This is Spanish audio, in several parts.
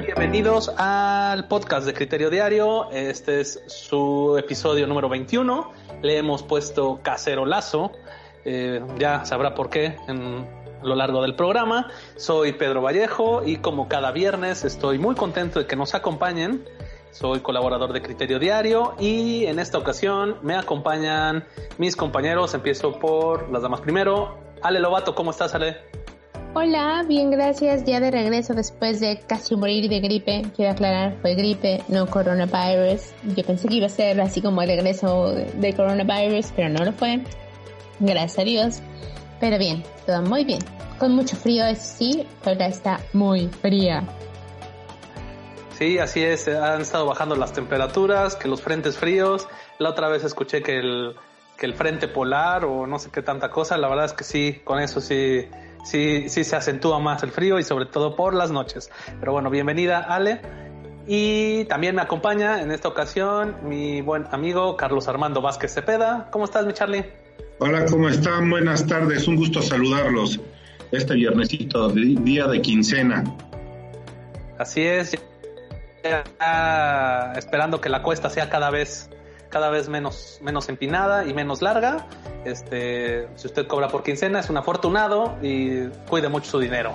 Bienvenidos al podcast de Criterio Diario. Este es su episodio número 21. Le hemos puesto cacerolazo. Eh, ya sabrá por qué en, lo largo del programa. Soy Pedro Vallejo y como cada viernes estoy muy contento de que nos acompañen. Soy colaborador de Criterio Diario y en esta ocasión me acompañan mis compañeros. Empiezo por las damas primero. Ale Lobato, ¿cómo estás, Ale? Hola, bien, gracias. Ya de regreso después de casi morir de gripe. Quiero aclarar, fue gripe, no coronavirus. Yo pensé que iba a ser así como el regreso de coronavirus, pero no lo fue. Gracias a Dios. Pero bien, todo muy bien. Con mucho frío, eso sí, pero está muy fría. Sí, así es. Han estado bajando las temperaturas, que los frentes fríos. La otra vez escuché que el, que el frente polar o no sé qué tanta cosa. La verdad es que sí, con eso sí sí, sí se acentúa más el frío y sobre todo por las noches. Pero bueno, bienvenida Ale. Y también me acompaña en esta ocasión mi buen amigo Carlos Armando Vázquez Cepeda. ¿Cómo estás, mi Charlie? Hola, ¿cómo están? Buenas tardes, un gusto saludarlos este viernesito, día de quincena. Así es, ya esperando que la cuesta sea cada vez cada vez menos, menos empinada y menos larga. Este, si usted cobra por quincena, es un afortunado y cuide mucho su dinero.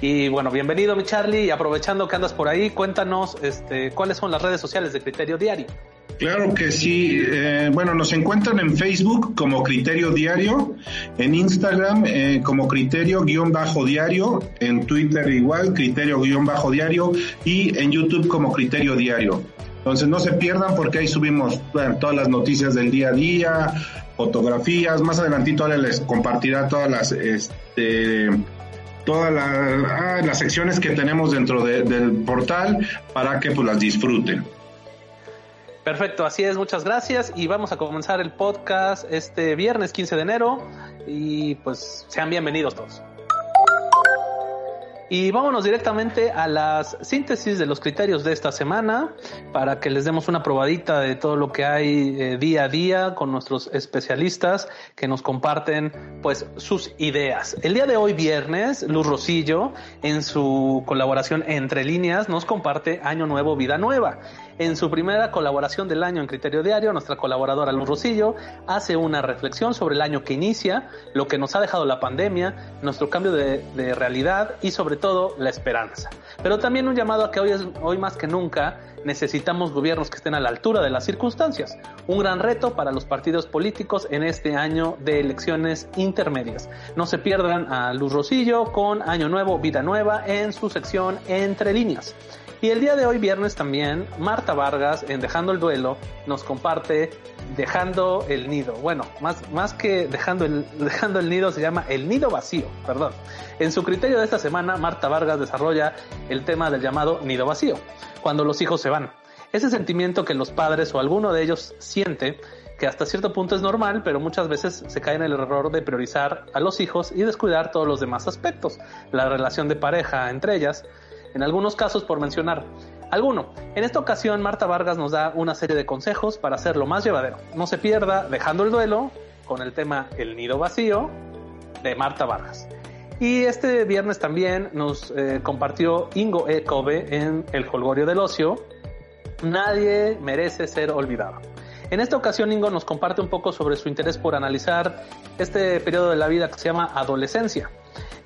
Y bueno, bienvenido mi Charlie y aprovechando que andas por ahí, cuéntanos este, cuáles son las redes sociales de Criterio Diario. Claro que sí. Eh, bueno, nos encuentran en Facebook como Criterio Diario, en Instagram eh, como Criterio-Diario, en Twitter igual, Criterio-Diario y en YouTube como Criterio Diario. Entonces no se pierdan porque ahí subimos todas las noticias del día a día, fotografías. Más adelantito ahora les compartirá todas las este, todas ah, las, secciones que tenemos dentro del portal para que pues las disfruten. Perfecto, así es, muchas gracias y vamos a comenzar el podcast este viernes 15 de enero y pues sean bienvenidos todos. Y vámonos directamente a las síntesis de los criterios de esta semana para que les demos una probadita de todo lo que hay eh, día a día con nuestros especialistas que nos comparten pues sus ideas. El día de hoy viernes, Luz Rosillo en su colaboración Entre líneas nos comparte Año Nuevo, Vida Nueva. En su primera colaboración del año en Criterio Diario, nuestra colaboradora Luz Rosillo hace una reflexión sobre el año que inicia, lo que nos ha dejado la pandemia, nuestro cambio de, realidad y sobre todo la esperanza. Pero también un llamado a que hoy, es, hoy más que nunca necesitamos gobiernos que estén a la altura de las circunstancias. Un gran reto para los partidos políticos en este año de elecciones intermedias. No se pierdan a Luz Rosillo con Año Nuevo, Vida Nueva en su sección Entre líneas. Y el día de hoy, viernes también, Marta Vargas, en Dejando el Duelo, nos comparte Dejando el Nido. Bueno, más, más que dejando el, dejando el Nido se llama El Nido Vacío, perdón. En su criterio de esta semana, Marta Vargas desarrolla el tema del llamado Nido Vacío, cuando los hijos se van. Ese sentimiento que los padres o alguno de ellos siente que hasta cierto punto es normal, pero muchas veces se cae en el error de priorizar a los hijos y descuidar todos los demás aspectos, la relación de pareja entre ellas, en algunos casos por mencionar alguno. En esta ocasión, Marta Vargas nos da una serie de consejos para hacerlo más llevadero. No se pierda dejando el duelo con el tema El nido vacío de Marta Vargas. Y este viernes también nos eh, compartió Ingo E. Kobe en El Holgorio del Ocio. Nadie merece ser olvidado. En esta ocasión Ingo nos comparte un poco sobre su interés por analizar este periodo de la vida que se llama adolescencia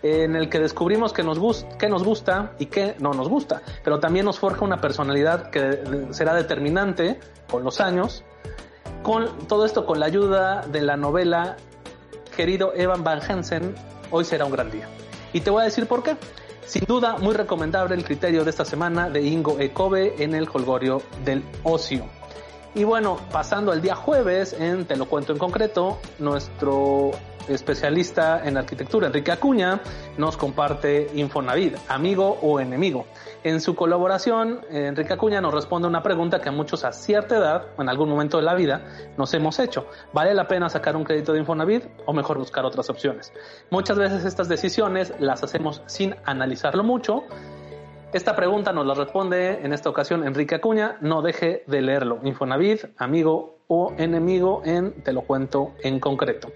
en el que descubrimos que nos, gusta, nos gusta y qué no nos gusta, pero también nos forja una personalidad que será determinante con los años, con todo esto con la ayuda de la novela Querido Evan Van Hensen, hoy será un gran día. Y te voy a decir por qué. Sin duda, muy recomendable el criterio de esta semana de Ingo Ecobe en el Holgorio del Ocio. Y bueno, pasando al día jueves, en Te lo cuento en concreto, nuestro especialista en arquitectura, Enrique Acuña, nos comparte Infonavid, amigo o enemigo. En su colaboración, Enrique Acuña nos responde una pregunta que a muchos a cierta edad, en algún momento de la vida, nos hemos hecho. ¿Vale la pena sacar un crédito de Infonavid o mejor buscar otras opciones? Muchas veces estas decisiones las hacemos sin analizarlo mucho. Esta pregunta nos la responde en esta ocasión Enrique Acuña. No deje de leerlo. Infonavid, amigo o enemigo en Te lo cuento en concreto.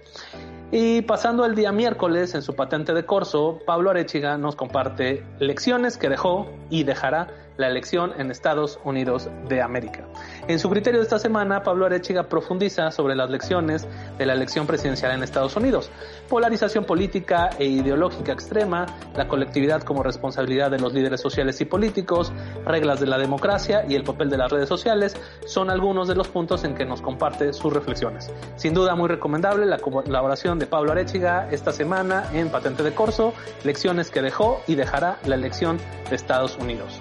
Y pasando el día miércoles en su patente de corso, Pablo Arechiga nos comparte lecciones que dejó y dejará la elección en Estados Unidos de América. En su criterio de esta semana, Pablo Arechiga profundiza sobre las lecciones de la elección presidencial en Estados Unidos. Polarización política e ideológica extrema, la colectividad como responsabilidad de los líderes sociales y políticos, reglas de la democracia y el papel de las redes sociales son algunos de los puntos en que nos comparte sus reflexiones. Sin duda muy recomendable la colaboración de Pablo Arechiga esta semana en Patente de Corso, lecciones que dejó y dejará la elección de Estados Unidos.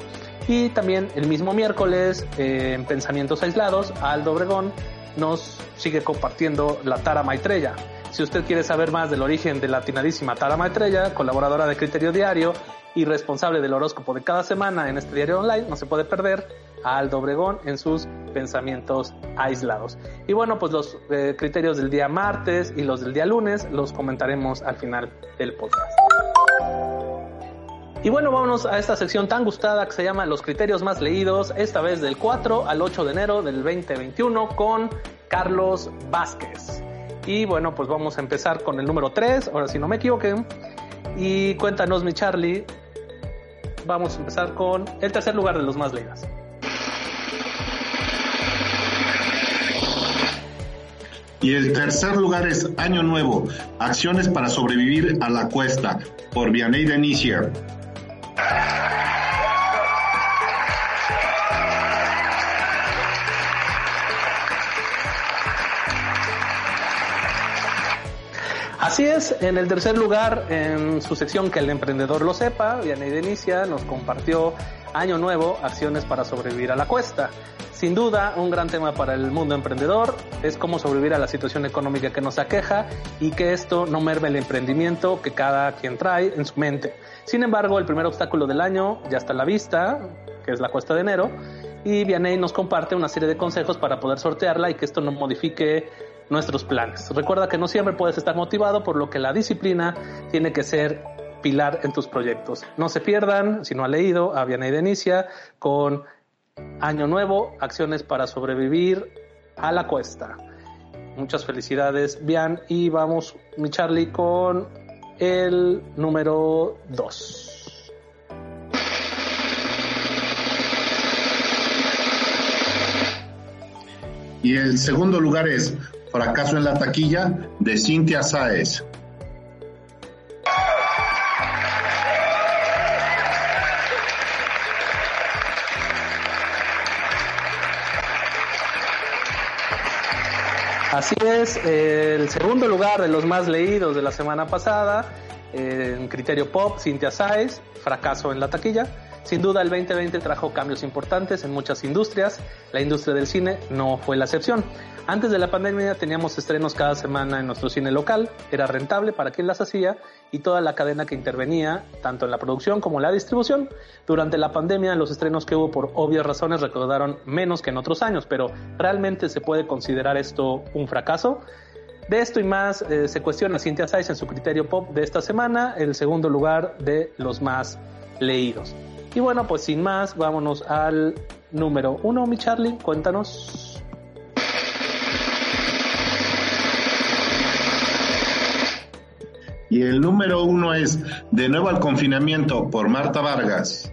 Y también el mismo miércoles, eh, en Pensamientos Aislados, Aldo Obregón nos sigue compartiendo la Tara Maitreya. Si usted quiere saber más del origen de la atinadísima Tara Maitreya, colaboradora de Criterio Diario y responsable del horóscopo de cada semana en este diario online, no se puede perder a Aldo Obregón en sus pensamientos aislados. Y bueno, pues los eh, criterios del día martes y los del día lunes los comentaremos al final del podcast. Y bueno, vámonos a esta sección tan gustada que se llama Los criterios más leídos, esta vez del 4 al 8 de enero del 2021 con Carlos Vázquez. Y bueno, pues vamos a empezar con el número 3, ahora si no me equivoqué. Y cuéntanos, mi Charlie, vamos a empezar con el tercer lugar de los más leídos. Y el tercer lugar es Año Nuevo, Acciones para sobrevivir a la cuesta, por Vianney Denisier. Así es, en el tercer lugar, en su sección Que el emprendedor lo sepa, Vianney Denicia nos compartió Año Nuevo, acciones para sobrevivir a la cuesta. Sin duda, un gran tema para el mundo emprendedor es cómo sobrevivir a la situación económica que nos aqueja y que esto no merme el emprendimiento que cada quien trae en su mente. Sin embargo, el primer obstáculo del año ya está a la vista, que es la cuesta de enero, y Vianney nos comparte una serie de consejos para poder sortearla y que esto no modifique nuestros planes. Recuerda que no siempre puedes estar motivado, por lo que la disciplina tiene que ser pilar en tus proyectos. No se pierdan, si no ha leído, a Vianney Denicia con Año Nuevo, acciones para sobrevivir a la cuesta. Muchas felicidades, Bian, y vamos, mi Charlie, con el número 2. Y el segundo lugar es Fracaso en la taquilla de Cintia Sáez. Así es, el segundo lugar de los más leídos de la semana pasada, en criterio pop, Cintia Sáez, fracaso en la taquilla. Sin duda el 2020 trajo cambios importantes en muchas industrias, la industria del cine no fue la excepción. Antes de la pandemia teníamos estrenos cada semana en nuestro cine local, era rentable para quien las hacía y toda la cadena que intervenía, tanto en la producción como en la distribución. Durante la pandemia los estrenos que hubo por obvias razones recaudaron menos que en otros años, pero ¿realmente se puede considerar esto un fracaso? De esto y más eh, se cuestiona Cynthia Size en su criterio pop de esta semana, el segundo lugar de los más leídos. Y bueno, pues sin más, vámonos al número uno, mi Charlie, cuéntanos. Y el número uno es De nuevo al confinamiento por Marta Vargas.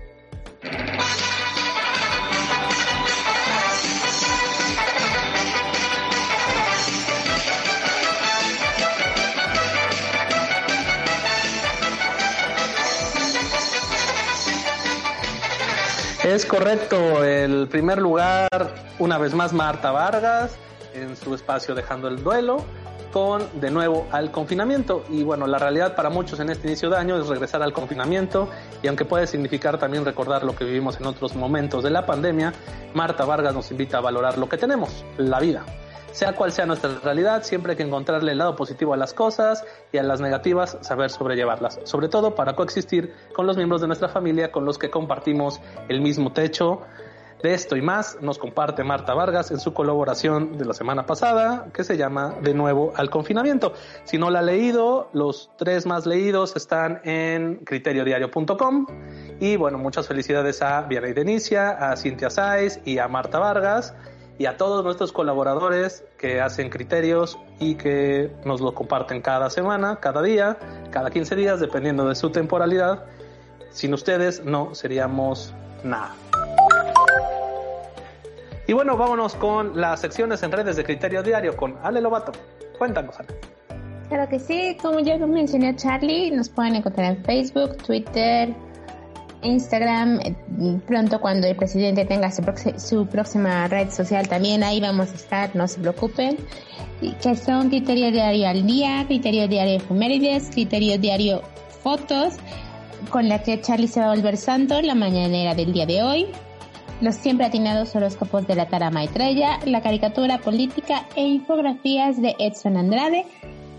Es correcto, el primer lugar, una vez más Marta Vargas, en su espacio dejando el duelo, con de nuevo al confinamiento. Y bueno, la realidad para muchos en este inicio de año es regresar al confinamiento y aunque puede significar también recordar lo que vivimos en otros momentos de la pandemia, Marta Vargas nos invita a valorar lo que tenemos, la vida. Sea cual sea nuestra realidad, siempre hay que encontrarle el lado positivo a las cosas y a las negativas saber sobrellevarlas, sobre todo para coexistir con los miembros de nuestra familia con los que compartimos el mismo techo. De esto y más nos comparte Marta Vargas en su colaboración de la semana pasada que se llama De nuevo al confinamiento. Si no la ha leído, los tres más leídos están en criteriodiario.com y bueno, muchas felicidades a Vianey Denicia, a Cintia Saiz y a Marta Vargas y a todos nuestros colaboradores que hacen criterios y que nos lo comparten cada semana, cada día, cada 15 días, dependiendo de su temporalidad. Sin ustedes no seríamos nada. Y bueno, vámonos con las secciones en redes de Criterio Diario con Ale Lobato. Cuéntanos, Ale. Claro que sí, como ya mencioné a Charlie, nos pueden encontrar en Facebook, Twitter, Instagram. Eh, pronto cuando el presidente tenga su, próxima red social también, ahí vamos a estar, no se preocupen. Que son Criterio Diario al Día, Criterio Diario Efemérides, Criterio Diario Fotos, con la que Charlie se va a volver santo la mañanera del día de hoy los siempre atinados horóscopos de la Tara Maitreya, la caricatura política e infografías de Edson Andrade.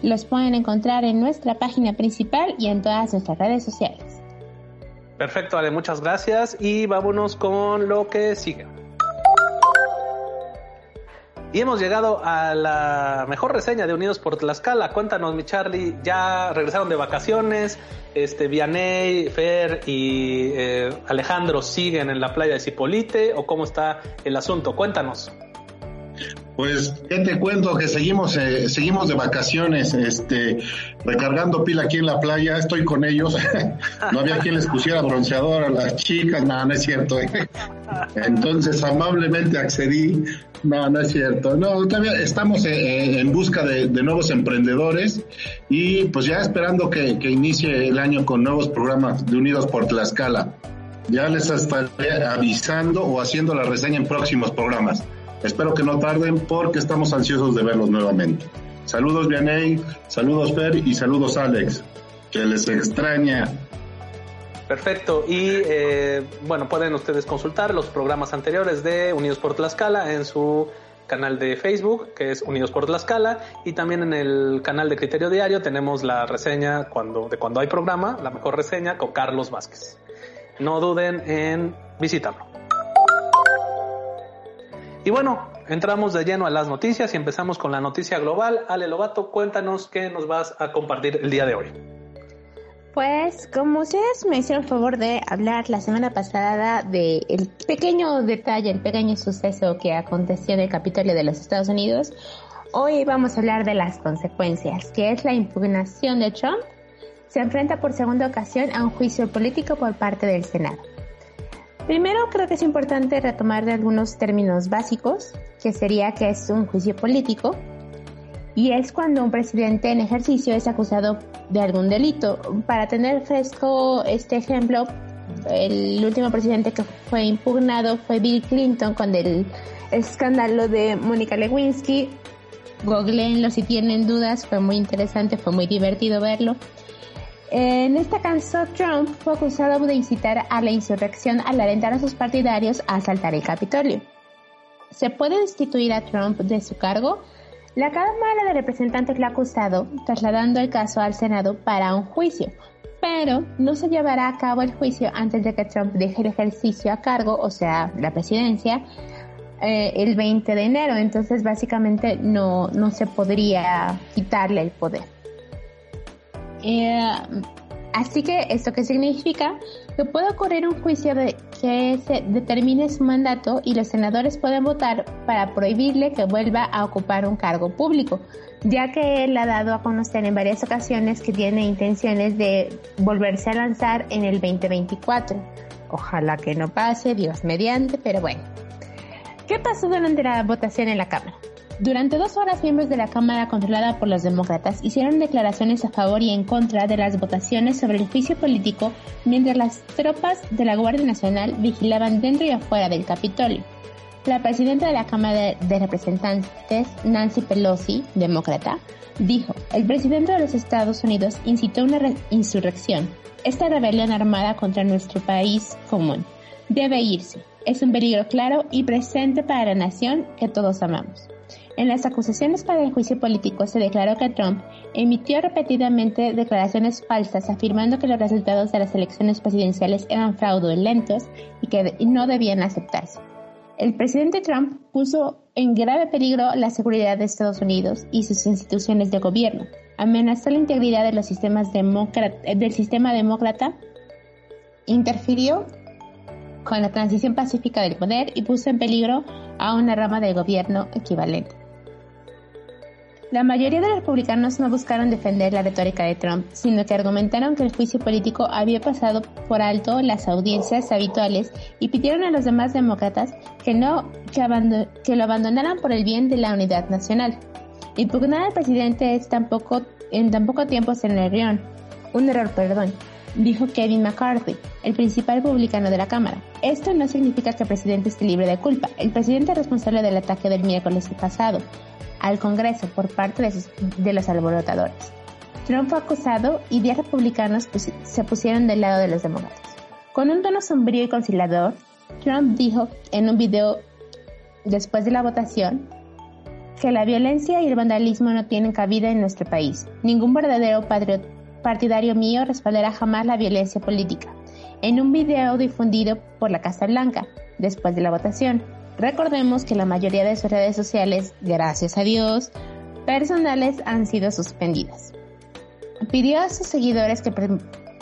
Los pueden encontrar en nuestra página principal y en todas nuestras redes sociales. Perfecto, Ale, muchas gracias y vámonos con lo que sigue. Y hemos llegado a la mejor reseña de Unidos por Tlaxcala. Cuéntanos, mi Charlie, ya regresaron de vacaciones. Este, Vianey, Fer y eh, Alejandro siguen en la playa de Cipolite o cómo está el asunto. Cuéntanos. Pues, ¿qué te cuento? Que seguimos, eh, seguimos de vacaciones, este, recargando pila aquí en la playa, estoy con ellos. no había quien les pusiera bronceador a las chicas, nada, no es cierto. ¿eh? Entonces, amablemente accedí. No, no es cierto. No, todavía estamos eh, en busca de, nuevos emprendedores y pues ya esperando que, que inicie el año con nuevos programas de Unidos por Tlaxcala. Ya les estaré avisando o haciendo la reseña en próximos programas. Espero que no tarden porque estamos ansiosos de verlos nuevamente. Saludos Vianey, saludos Fer y saludos Alex, que les extraña. Perfecto, y eh, bueno, pueden ustedes consultar los programas anteriores de Unidos por Tlaxcala en su canal de Facebook, que es Unidos por Tlaxcala, y también en el canal de Criterio Diario tenemos la reseña cuando, de cuando hay programa, la mejor reseña con Carlos Vázquez. No duden en visitarlo. Y bueno, entramos de lleno a las noticias y empezamos con la noticia global. Ale Lobato, cuéntanos qué nos vas a compartir el día de hoy. Pues como ustedes me hicieron favor de hablar la semana pasada de el pequeño detalle, el pequeño suceso que aconteció en el Capitolio de los Estados Unidos, hoy vamos a hablar de las consecuencias, que es la impugnación de Trump. Se enfrenta por segunda ocasión a un juicio político por parte del Senado. Primero creo que es importante retomar de algunos términos básicos, que sería que es un juicio político y es cuando un presidente en ejercicio es acusado de algún delito. Para tener fresco este ejemplo, el último presidente que fue impugnado fue Bill Clinton con el escándalo de Mónica Lewinsky. Googleenlo si tienen dudas, fue muy interesante, fue muy divertido verlo. En este caso, Trump fue acusado de incitar a la insurrección al alentar a sus partidarios a asaltar el Capitolio. ¿Se puede destituir a Trump de su cargo? La Cámara de Representantes lo ha acusado, trasladando el caso al Senado para un juicio, pero no se llevará a cabo el juicio antes de que Trump deje el ejercicio a cargo, o sea, la presidencia, eh, el 20 de enero. Entonces, básicamente, no, no se podría quitarle el poder. Eh, así que, ¿esto qué significa? Que puede ocurrir un juicio de que se determine su mandato y los senadores pueden votar para prohibirle que vuelva a ocupar un cargo público, ya que él ha dado a conocer en varias ocasiones que tiene intenciones de volverse a lanzar en el 2024. Ojalá que no pase, Dios mediante, pero bueno. ¿Qué pasó durante la votación en la Cámara? Durante dos horas, miembros de la Cámara controlada por los demócratas hicieron declaraciones a favor y en contra de las votaciones sobre el juicio político mientras las tropas de la Guardia Nacional vigilaban dentro y afuera del Capitolio. La presidenta de la Cámara de Representantes, Nancy Pelosi, demócrata, dijo, el presidente de los Estados Unidos incitó una insurrección. Esta rebelión armada contra nuestro país común debe irse. Es un peligro claro y presente para la nación que todos amamos. En las acusaciones para el juicio político se declaró que Trump emitió repetidamente declaraciones falsas afirmando que los resultados de las elecciones presidenciales eran fraudulentos y que no debían aceptarse. El presidente Trump puso en grave peligro la seguridad de Estados Unidos y sus instituciones de gobierno, amenazó la integridad del sistema demócrata, interfirió con la transición pacífica del poder y puso en peligro a una rama de gobierno equivalente. La mayoría de los republicanos no buscaron defender la retórica de Trump, sino que argumentaron que el juicio político había pasado por alto las audiencias habituales y pidieron a los demás demócratas que, no, que, lo abandonaran por el bien de la unidad nacional. Impugnar al presidente es tampoco, en tan poco tiempo se le un error, perdón, dijo Kevin McCarthy, el principal republicano de la Cámara. Esto no significa que el presidente esté libre de culpa. El presidente es responsable del ataque del miércoles pasado al Congreso por parte de, los alborotadores. Trump fue acusado y 10 republicanos se pusieron del lado de los demócratas. Con un tono sombrío y conciliador, Trump dijo en un video después de la votación que la violencia y el vandalismo no tienen cabida en nuestro país. Ningún verdadero partidario mío respaldará jamás la violencia política. En un video difundido por la Casa Blanca después de la votación, Recordemos que la mayoría de sus redes sociales, gracias a Dios, personales han sido suspendidas. Pidió a sus seguidores que,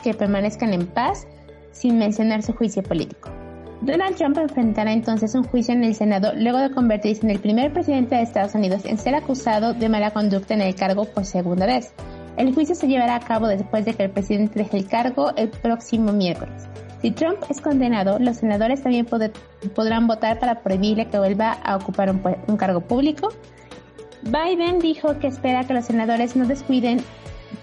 que permanezcan en paz sin mencionar su juicio político. Donald Trump enfrentará entonces un juicio en el Senado luego de convertirse en el primer presidente de Estados Unidos en ser acusado de mala conducta en el cargo por segunda vez. El juicio se llevará a cabo después de que el presidente deje el cargo el próximo miércoles. Si Trump es condenado, los senadores también podrán votar para prohibirle que vuelva a ocupar un, cargo público. Biden dijo que espera que los senadores no descuiden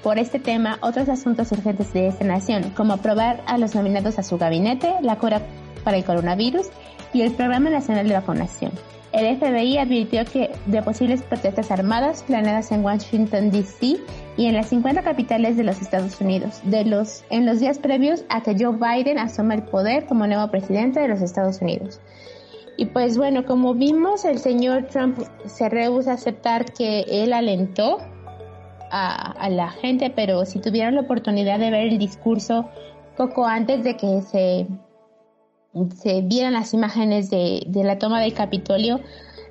por este tema otros asuntos urgentes de esta nación, como aprobar a los nominados a su gabinete, la cura para el coronavirus y el Programa Nacional de Vacunación. El FBI advirtió que de posibles protestas armadas planeadas en Washington, D.C. y en las 50 capitales de los Estados Unidos, de los, en los días previos a que Joe Biden asuma el poder como nuevo presidente de los Estados Unidos. Y pues bueno, como vimos, el señor Trump se rehúsa a aceptar que él alentó a, a la gente, pero si tuvieran la oportunidad de ver el discurso poco antes de que se se vieran las imágenes de, la toma del Capitolio,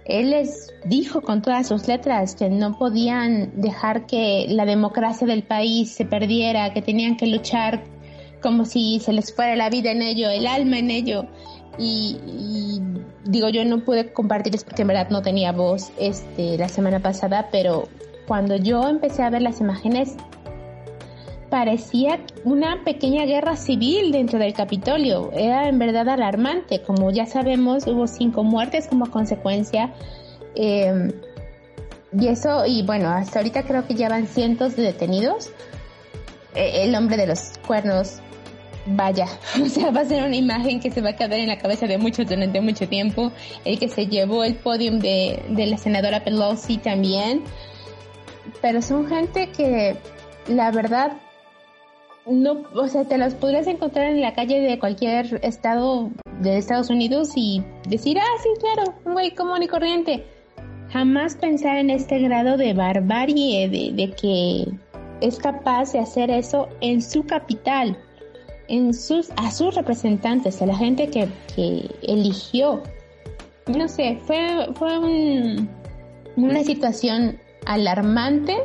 él les dijo con todas sus letras que no podían dejar que la democracia del país se perdiera, que tenían que luchar como si se les fuera la vida en ello, el alma en ello. Y, digo, yo no pude compartirles porque en verdad no tenía voz este, la semana pasada, pero cuando yo empecé a ver las imágenes, parecía una pequeña guerra civil dentro del Capitolio. Era en verdad alarmante. Como ya sabemos, hubo cinco muertes como consecuencia. Eh, y eso, y bueno, hasta ahorita creo que ya van cientos de detenidos. Eh, el hombre de los cuernos, vaya, o sea, va a ser una imagen que se va a quedar en la cabeza de muchos durante mucho tiempo. El que se llevó el podium de, de la senadora Pelosi también. Pero son gente que, la verdad, no, o sea, te las podrías encontrar en la calle de cualquier estado de Estados Unidos y decir, ah, sí, claro, un güey común y corriente. Jamás pensar en este grado de barbarie, de, que es capaz de hacer eso en su capital, en sus, a sus representantes, a la gente que, que eligió. No sé, fue, fue una situación alarmante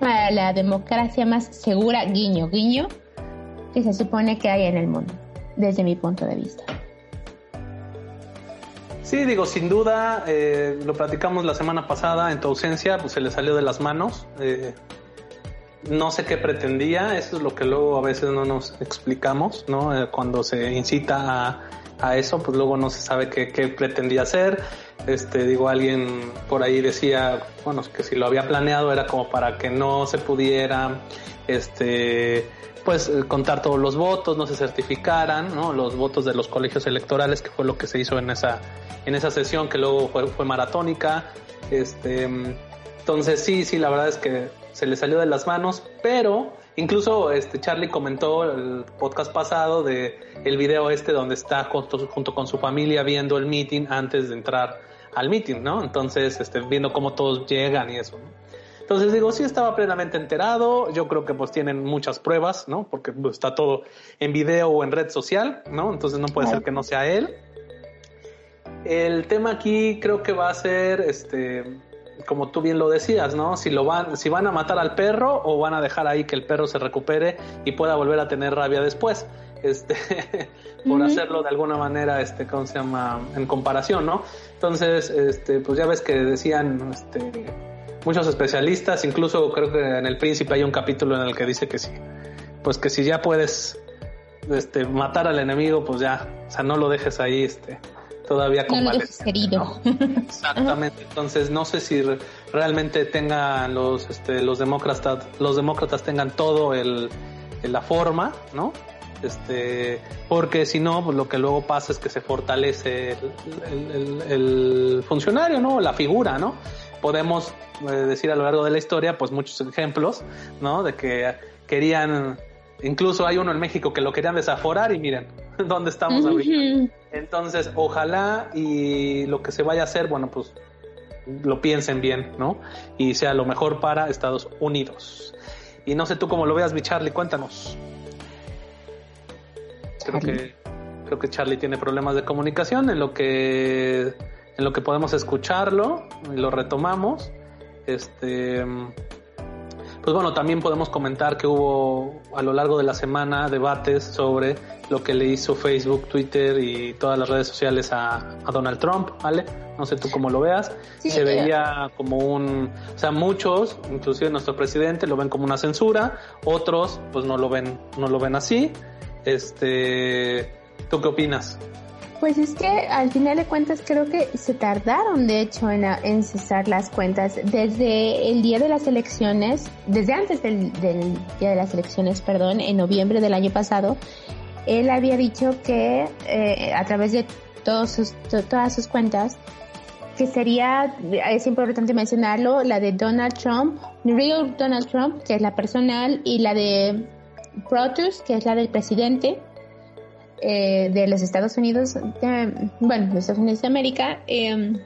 para la democracia más segura, guiño, guiño, que se supone que hay en el mundo, desde mi punto de vista. Sí, digo, sin duda, eh, lo platicamos la semana pasada en tu ausencia, pues se le salió de las manos. Eh, no sé qué pretendía, eso es lo que luego a veces no nos explicamos, ¿no? Eh, cuando se incita a, a, eso, pues luego no se sabe qué, qué pretendía hacer. Este, digo, alguien por ahí decía, bueno, que si lo había planeado era como para que no se pudiera, este, pues eh, contar todos los votos, no se certificaran, ¿no? Los votos de los colegios electorales, que fue lo que se hizo en esa, en esa sesión que luego fue, fue maratónica, este, entonces sí, sí, la verdad es que se le salió de las manos, pero incluso este Charlie comentó el podcast pasado de el video este donde está junto, con su familia viendo el meeting antes de entrar al meeting, ¿no? Entonces, este, viendo cómo todos llegan y eso. Entonces digo, sí estaba plenamente enterado, yo creo que pues tienen muchas pruebas, ¿no? Porque pues, está todo en video o en red social, ¿no? Entonces no puede ser que no sea él. El tema aquí creo que va a ser, este, como tú bien lo decías, ¿no? Si lo van, si van a matar al perro o van a dejar ahí que el perro se recupere y pueda volver a tener rabia después, este, por hacerlo de alguna manera, este, ¿cómo se llama? En comparación, ¿no? Entonces, este, pues ya ves que decían, este, muchos especialistas, incluso creo que en El Príncipe hay un capítulo en el que dice que sí, pues que si ya puedes, este, matar al enemigo, pues ya, o sea, no lo dejes ahí, este, todavía con herido. Exactamente. Entonces no sé si realmente tengan los este, los demócratas los demócratas tengan todo el, la forma, ¿no? Este, porque si no, pues lo que luego pasa es que se fortalece el, el, funcionario, ¿no? La figura, ¿no? Podemos eh, decir a lo largo de la historia, pues muchos ejemplos, ¿no? De que querían Incluso hay uno en México que lo querían desaforar y miren dónde estamos ahorita. Entonces, ojalá y lo que se vaya a hacer, bueno, pues lo piensen bien, ¿no? Y sea lo mejor para Estados Unidos. Y no sé tú cómo lo veas, mi Charlie, cuéntanos. Creo que creo que Charlie tiene problemas de comunicación en lo que en lo que podemos escucharlo y lo retomamos. Este pues bueno, también podemos comentar que hubo a lo largo de la semana debates sobre lo que le hizo Facebook, Twitter y todas las redes sociales a, Donald Trump, ¿vale? No sé tú cómo lo veas. Se veía como un, o sea, muchos, inclusive nuestro presidente, lo ven como una censura, otros pues no lo ven, no lo ven así. Este, ¿tú qué opinas? Pues es que al final de cuentas creo que se tardaron de hecho en, cesar las cuentas. Desde el día de las elecciones, desde antes del, día de las elecciones, perdón, en noviembre del año pasado, él había dicho que eh, a través de todos sus, todas sus cuentas, que sería, es importante mencionarlo, la de Donald Trump, Real Donald Trump, que es la personal, y la de Protus, que es la del presidente, eh, de los Estados Unidos, bueno, los Estados Unidos de América, em,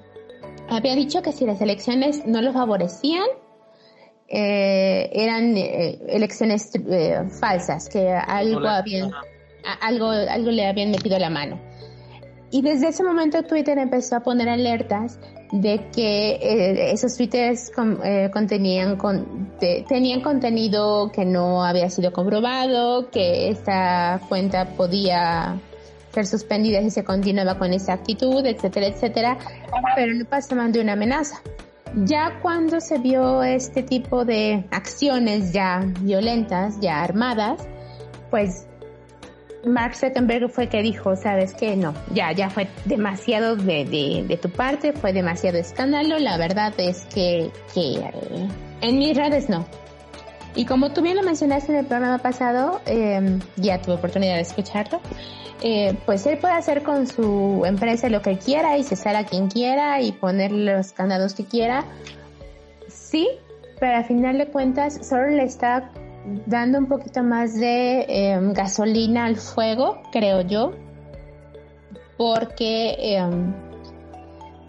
había dicho que si las elecciones no lo favorecían, eh, eran eh, elecciones falsas, que algo, habían, algo, algo le habían metido la mano. Y desde ese momento Twitter empezó a poner alertas de que eh, esos tweets eh, contenían tenían contenido que no había sido comprobado, que esta cuenta podía ser suspendida si se continuaba con esa actitud, etcétera, etcétera, pero no pasaban de una amenaza. Ya cuando se vio este tipo de acciones ya violentas, ya armadas, pues Mark Zuckerberg fue que dijo, sabes que no, ya, ya fue demasiado de, de, tu parte, fue demasiado escándalo, la verdad es que, que eh, en mis redes no. Y como tú bien lo mencionaste en el programa pasado, eh, ya tuve oportunidad de escucharlo, eh, pues él puede hacer con su empresa lo que quiera y cesar a quien quiera y poner los candados que quiera. Sí, pero al final de cuentas solo le está dando un poquito más de em, gasolina al fuego, creo yo, porque em,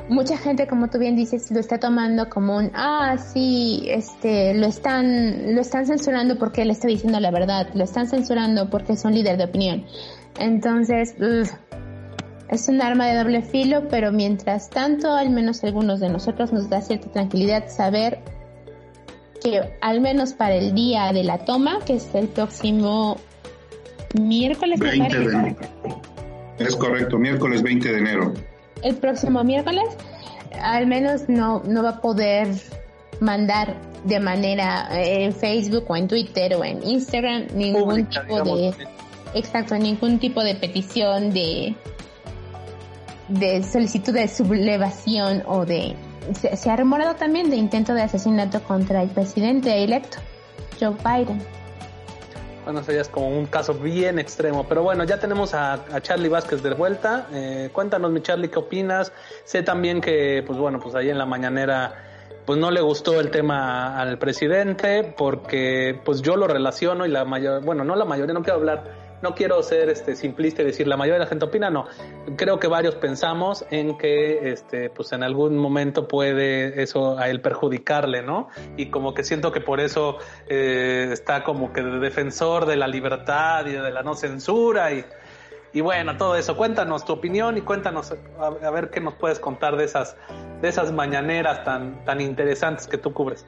mucha gente, como tú bien dices, lo está tomando como un, ah, sí, este, lo están, lo están censurando porque él está diciendo la verdad, lo están censurando porque es un líder de opinión. Entonces, es un arma de doble filo, pero mientras tanto, al menos algunos de nosotros nos da cierta tranquilidad saber que al menos para el día de la toma, que es el próximo miércoles. 20 de enero. Es correcto, miércoles 20 de enero. El próximo miércoles, al menos no, no va a poder mandar de manera eh, en Facebook o en Twitter o en Instagram ningún tipo de exacto ningún tipo de petición de de solicitud de sublevación o de se, ha rumorado también de intento de asesinato contra el presidente electo, Joe Biden. Bueno, es como un caso bien extremo. Pero bueno, ya tenemos a, Charlie Vázquez de vuelta. Eh, cuéntanos, mi Charlie, ¿qué opinas? Sé también que, pues bueno, pues ahí en la mañanera, pues no le gustó el tema al presidente, porque pues yo lo relaciono y la mayor, bueno, no la mayoría, no quiero hablar no quiero ser este simplista y decir la mayoría de la gente opina, no. Creo que varios pensamos en que este pues en algún momento puede eso a él perjudicarle, ¿no? Y como que siento que por eso eh, está como que de defensor de la libertad y de la no censura y y bueno, todo eso, cuéntanos tu opinión y cuéntanos a, ver qué nos puedes contar de esas, de esas mañaneras tan, tan interesantes que tú cubres.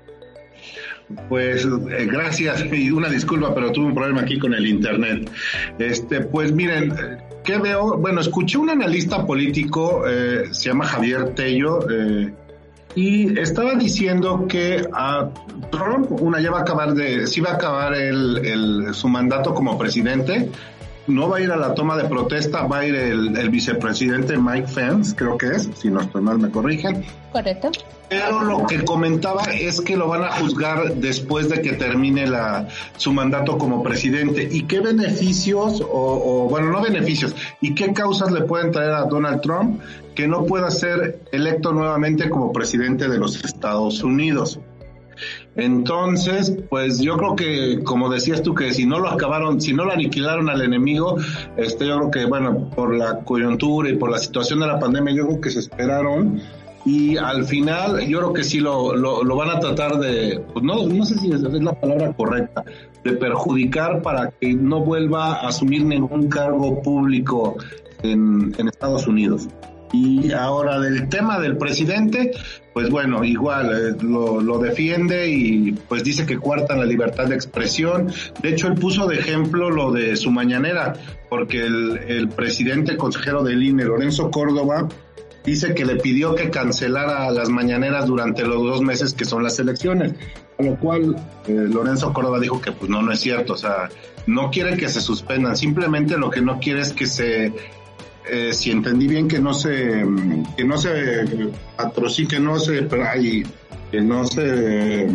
Pues eh, gracias y una disculpa, pero tuve un problema aquí con el internet. Este, pues miren, ¿qué veo? Bueno, escuché un analista político, eh, se llama Javier Tello, eh, y estaba diciendo que a Trump, una ya va a acabar de, sí va a acabar el, el, su mandato como presidente, no va a ir a la toma de protesta, va a ir el, vicepresidente Mike Pence, creo que es, si no estoy mal me corrigen. Correcto. Pero lo que comentaba es que lo van a juzgar después de que termine la, su mandato como presidente. ¿Y qué beneficios, o, bueno, no beneficios, y qué causas le pueden traer a Donald Trump que no pueda ser electo nuevamente como presidente de los Estados Unidos? Entonces, pues yo creo que, como decías tú, que si no lo acabaron, si no lo aniquilaron al enemigo, este, yo creo que, bueno, por la coyuntura y por la situación de la pandemia, yo creo que se esperaron y al final yo creo que sí lo, lo, van a tratar de, pues no, no sé si es, la palabra correcta, de perjudicar para que no vuelva a asumir ningún cargo público en, Estados Unidos. Y ahora del tema del presidente, pues bueno, igual eh, lo, lo, defiende y pues dice que cuartan la libertad de expresión. De hecho, él puso de ejemplo lo de su mañanera, porque el, el presidente consejero del INE, Lorenzo Córdoba, dice que le pidió que cancelara las mañaneras durante los dos meses que son las elecciones. A lo cual eh, Lorenzo Córdoba dijo que pues no, no es cierto, o sea, no quiere que se suspendan, simplemente lo que no quiere es que se eh, si entendí bien que no se que no se atrocine, que no se que no se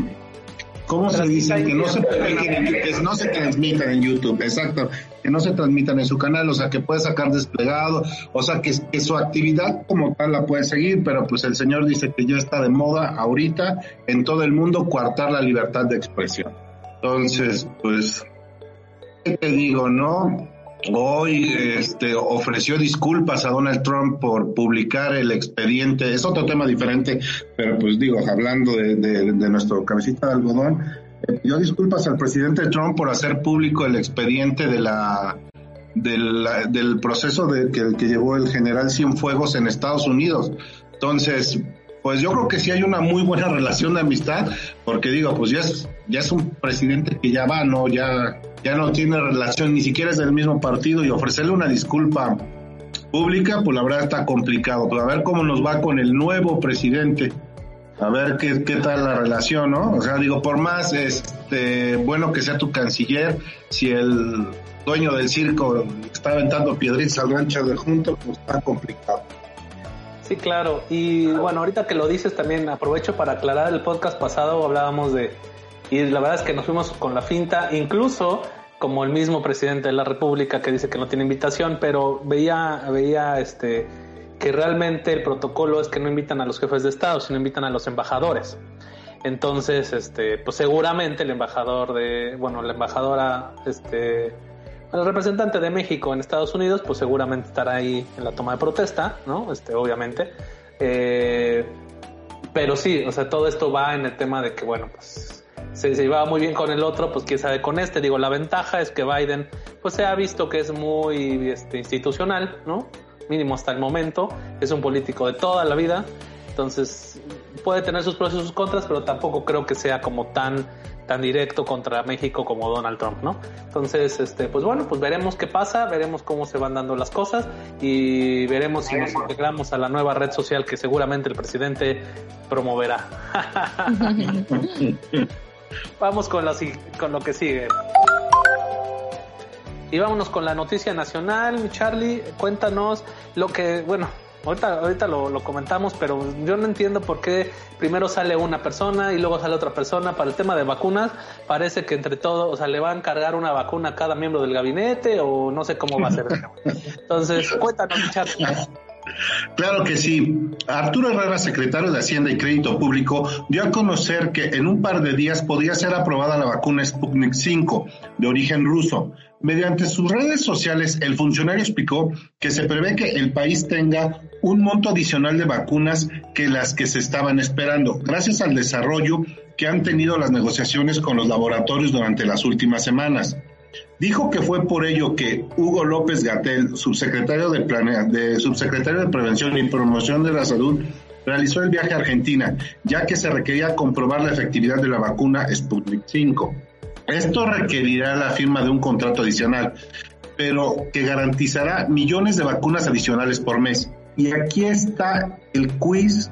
¿Cómo se dice? Que no se, que no se transmitan en YouTube, exacto, que no se transmitan en su canal, o sea, que puede sacar desplegado, o sea, que, que, su actividad como tal la puede seguir, pero pues el señor dice que ya está de moda ahorita en todo el mundo coartar la libertad de expresión. Entonces, pues, ¿qué te digo, no? Hoy este, ofreció disculpas a Donald Trump por publicar el expediente. Es otro tema diferente, pero pues digo, hablando de, nuestro cabecita de algodón, eh, pidió disculpas al presidente Trump por hacer público el expediente de la del proceso de, que, que llevó el general Cienfuegos en Estados Unidos. Entonces, pues yo creo que sí hay una muy buena relación de amistad, porque digo, pues ya es, ya es un presidente que ya va, ¿no? Ya ya no tiene relación, ni siquiera es del mismo partido y ofrecerle una disculpa pública, pues la verdad está complicado. Pues a ver cómo nos va con el nuevo presidente. A ver qué, qué tal la relación, ¿no? O sea, digo, por más este, bueno que sea tu canciller, si el dueño del circo está aventando piedritas al rancho de junto, pues está complicado. Sí, claro. Y bueno, ahorita que lo dices también aprovecho para aclarar el podcast pasado hablábamos de y la verdad es que nos fuimos con la finta, incluso como el mismo presidente de la República que dice que no tiene invitación, pero veía, veía este que realmente el protocolo es que no invitan a los jefes de Estado, sino invitan a los embajadores. Entonces, este, pues seguramente el embajador de, bueno, la embajadora, este, el representante de México en Estados Unidos, pues seguramente estará ahí en la toma de protesta, ¿no? Este, obviamente. Eh, pero sí, o sea, todo esto va en el tema de que, bueno, pues se, llevaba muy bien con el otro, pues quién sabe con este. Digo, la ventaja es que Biden, pues se ha visto que es muy este, institucional, ¿no? Mínimo hasta el momento. Es un político de toda la vida. Entonces, puede tener sus pros y sus contras, pero tampoco creo que sea como tan tan directo contra México como Donald Trump, ¿no? Entonces, este, pues bueno, pues veremos qué pasa, veremos cómo se van dando las cosas y veremos si nos integramos a la nueva red social que seguramente el presidente promoverá. Vamos con, con lo que sigue. Y vámonos con la noticia nacional, Charlie. Cuéntanos lo que, bueno, ahorita, ahorita lo, lo, comentamos, pero yo no entiendo por qué primero sale una persona y luego sale otra persona. Para el tema de vacunas, parece que entre todos, o sea, le van a cargar una vacuna a cada miembro del gabinete o no sé cómo va a ser. Entonces, cuéntanos, Charlie. Claro que sí. Arturo Herrera, secretario de Hacienda y Crédito Público, dio a conocer que en un par de días podría ser aprobada la vacuna Sputnik 5 de origen ruso, Mediante sus redes sociales, el funcionario explicó que se prevé que el país tenga un monto adicional de vacunas que las que se estaban esperando, gracias al desarrollo que han tenido las negociaciones con los laboratorios durante las últimas semanas. Dijo que fue por ello que Hugo López Gatel, subsecretario de, subsecretario de Prevención y Promoción de la Salud, realizó el viaje a Argentina, ya que se requería comprobar la efectividad de la vacuna Sputnik 5. Esto requerirá la firma de un contrato adicional, pero que garantizará millones de vacunas adicionales por mes. Y aquí está el quiz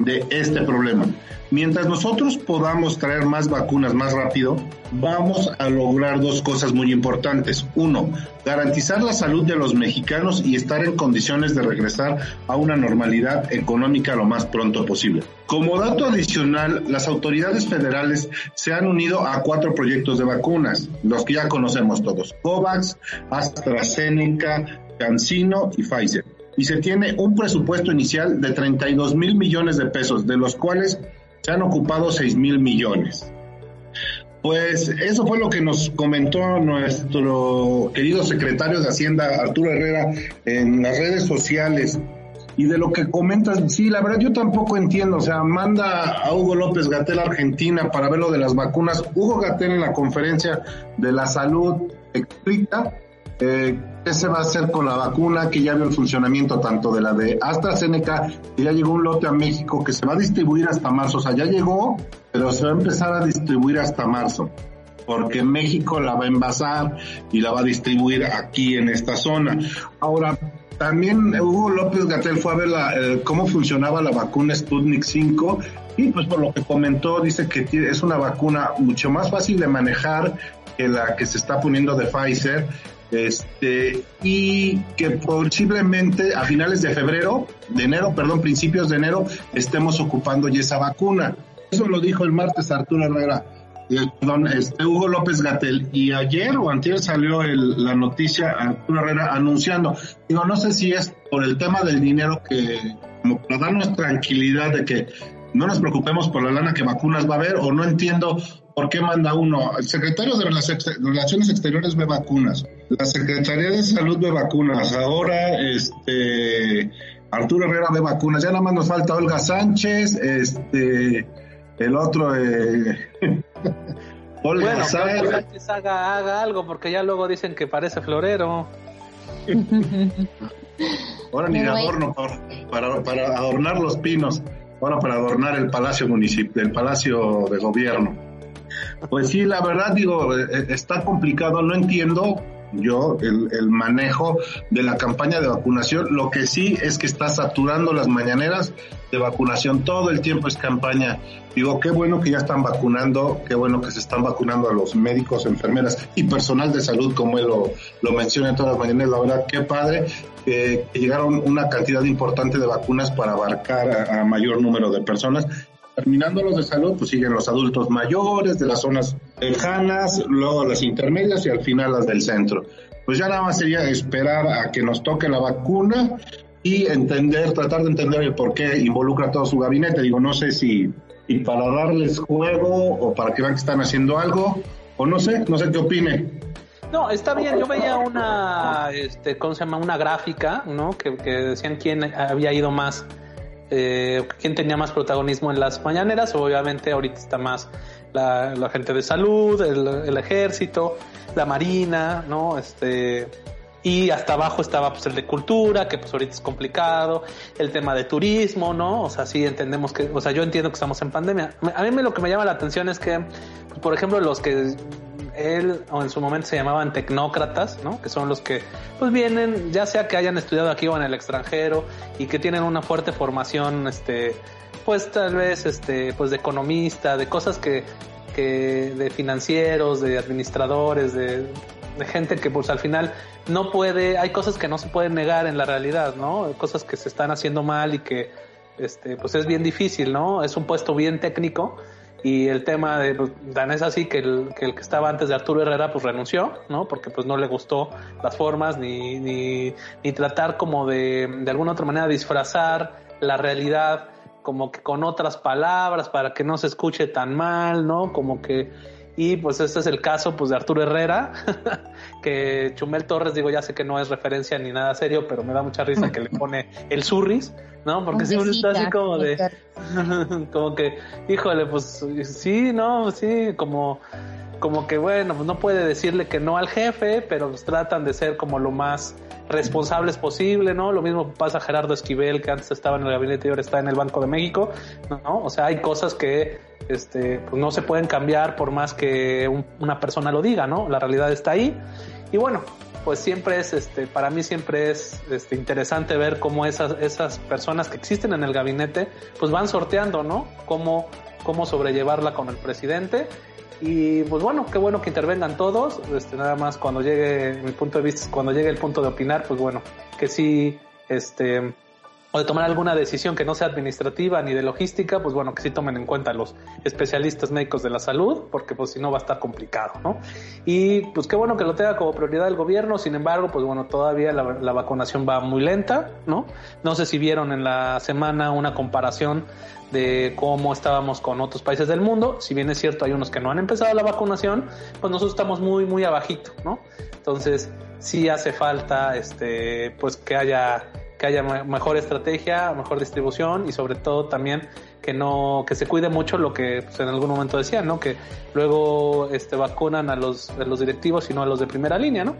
de este problema. Mientras nosotros podamos traer más vacunas más rápido, vamos a lograr dos cosas muy importantes. Uno, garantizar la salud de los mexicanos y estar en condiciones de regresar a una normalidad económica lo más pronto posible. Como dato adicional, las autoridades federales se han unido a cuatro proyectos de vacunas, los que ya conocemos todos, COVAX, AstraZeneca, CanSino y Pfizer. Y se tiene un presupuesto inicial de 32 mil millones de pesos, de los cuales se han ocupado 6 mil millones. Pues eso fue lo que nos comentó nuestro querido secretario de Hacienda, Arturo Herrera, en las redes sociales. Y de lo que comentas, sí, la verdad yo tampoco entiendo, o sea, manda a Hugo López Gatel a Argentina para ver lo de las vacunas. Hugo Gatel en la conferencia de la salud explica qué se va a hacer con la vacuna, que ya vio el funcionamiento tanto de la de AstraZeneca, que ya llegó un lote a México que se va a distribuir hasta marzo, o sea, ya llegó, pero se va a empezar a distribuir hasta marzo, porque México la va a envasar y la va a distribuir aquí en esta zona. Ahora, también Hugo López Gatel fue a ver la, cómo funcionaba la vacuna Sputnik 5 y pues por lo que comentó dice que es una vacuna mucho más fácil de manejar que la que se está poniendo de Pfizer este, y que posiblemente a finales de febrero, de enero, perdón, principios de enero, estemos ocupando ya esa vacuna. Eso lo dijo el martes Arturo Herrera, eh, perdón, este, Hugo López Gatel, y ayer o antes salió la noticia Arturo Herrera anunciando, digo, no sé si es por el tema del dinero que, como para darnos tranquilidad de que no nos preocupemos por la lana que vacunas va a haber, o no entiendo ¿Por qué manda uno? El secretario de Relaciones Exteriores ve vacunas. La Secretaría de Salud ve vacunas. Ahora, este, Arturo Herrera ve vacunas. Ya nada más nos falta Olga Sánchez, este, el otro, eh, Olga bueno, Sánchez. haga, haga algo, porque ya luego dicen que parece florero. Ahora ni de adorno para, para, adornar los pinos, ahora para adornar el palacio municipal, el palacio de gobierno. Pues sí, la verdad digo, eh, eh, está complicado, no entiendo yo el, el, manejo de la campaña de vacunación. Lo que sí es que está saturando las mañaneras de vacunación. Todo el tiempo es campaña. Digo, qué bueno que ya están vacunando, qué bueno que se están vacunando a los médicos, enfermeras y personal de salud, como él lo, lo menciona en todas las mañaneras. La verdad, qué padre que llegaron una cantidad importante de vacunas para abarcar a mayor número de personas Terminando los de salud, pues siguen los adultos mayores de las zonas lejanas, luego las intermedias y al final las del centro. Pues ya nada más sería esperar a que nos toque la vacuna y entender, tratar de entender el por qué involucra todo su gabinete. Digo, no sé si y para darles juego o para que vean que están haciendo algo, o no sé, no sé qué opine. No, está bien. Yo veía una, este, ¿cómo se llama? Una gráfica, ¿no? Que, que decían quién había ido más eh, quién tenía más protagonismo en las mañaneras. Obviamente ahorita está más la, gente de salud, el, ejército, la marina, ¿no? Este, y hasta abajo estaba pues el de cultura, que pues ahorita es complicado, el tema de turismo, ¿no? O sea, sí entendemos que, o sea, yo entiendo que estamos en pandemia. A mí lo que me llama la atención es que, por ejemplo, los que él o en su momento se llamaban tecnócratas, ¿no? Que son los que pues vienen, ya sea que hayan estudiado aquí o en el extranjero y que tienen una fuerte formación, este, pues tal vez, este, pues de economista, de cosas que, que de financieros, de administradores, de, de gente que pues al final no puede, hay cosas que no se pueden negar en la realidad, ¿no? Cosas que se están haciendo mal y que, este, pues es bien difícil, ¿no? Es un puesto bien técnico y el tema de pues, así que el, que el que estaba antes de Arturo Herrera pues renunció, ¿no? Porque pues no le gustó las formas ni, ni, ni tratar como de, de alguna otra manera disfrazar la realidad como que con otras palabras para que no se escuche tan mal, ¿no? Como que Y pues este es el caso pues de Arturo Herrera, que Chumel Torres, digo, ya sé que no es referencia ni nada serio, pero me da mucha risa que le pone el surris, ¿no? Porque siempre está así como de, como que, híjole, pues sí, no, sí, como como que bueno, pues no puede decirle que no al jefe, pero pues tratan de ser como lo más responsables posible, ¿no? Lo mismo pasa a Gerardo Esquivel, que antes estaba en el gabinete y ahora está en el Banco de México, ¿no? O sea, hay cosas que este, pues no se pueden cambiar por más que una persona lo diga, ¿no? La realidad está ahí. Y bueno, pues siempre es, este, para mí siempre es este, interesante ver cómo esas, esas personas que existen en el gabinete, pues van sorteando, ¿no? Cómo, cómo sobrellevarla con el presidente y pues bueno, qué bueno que intervengan todos. Este, nada más cuando llegue mi punto de vista, cuando llegue el punto de opinar, pues bueno, que sí, este, o de tomar alguna decisión que no sea administrativa ni de logística, pues bueno, que sí tomen en cuenta los especialistas médicos de la salud, porque pues si no va a estar complicado, ¿no? Y pues qué bueno que lo tenga como prioridad el gobierno, sin embargo, pues bueno, todavía la, la vacunación va muy lenta, ¿no? No sé si vieron en la semana una comparación de cómo estábamos con otros países del mundo. Si bien es cierto, hay unos que no han empezado la vacunación, pues nosotros estamos muy, muy abajito, ¿no? Entonces, sí hace falta, este, pues que haya que haya mejor estrategia, mejor distribución y sobre todo también que no que se cuide mucho lo que pues, en algún momento decían, ¿no? Que luego este vacunan a los a los directivos y no a los de primera línea, ¿no?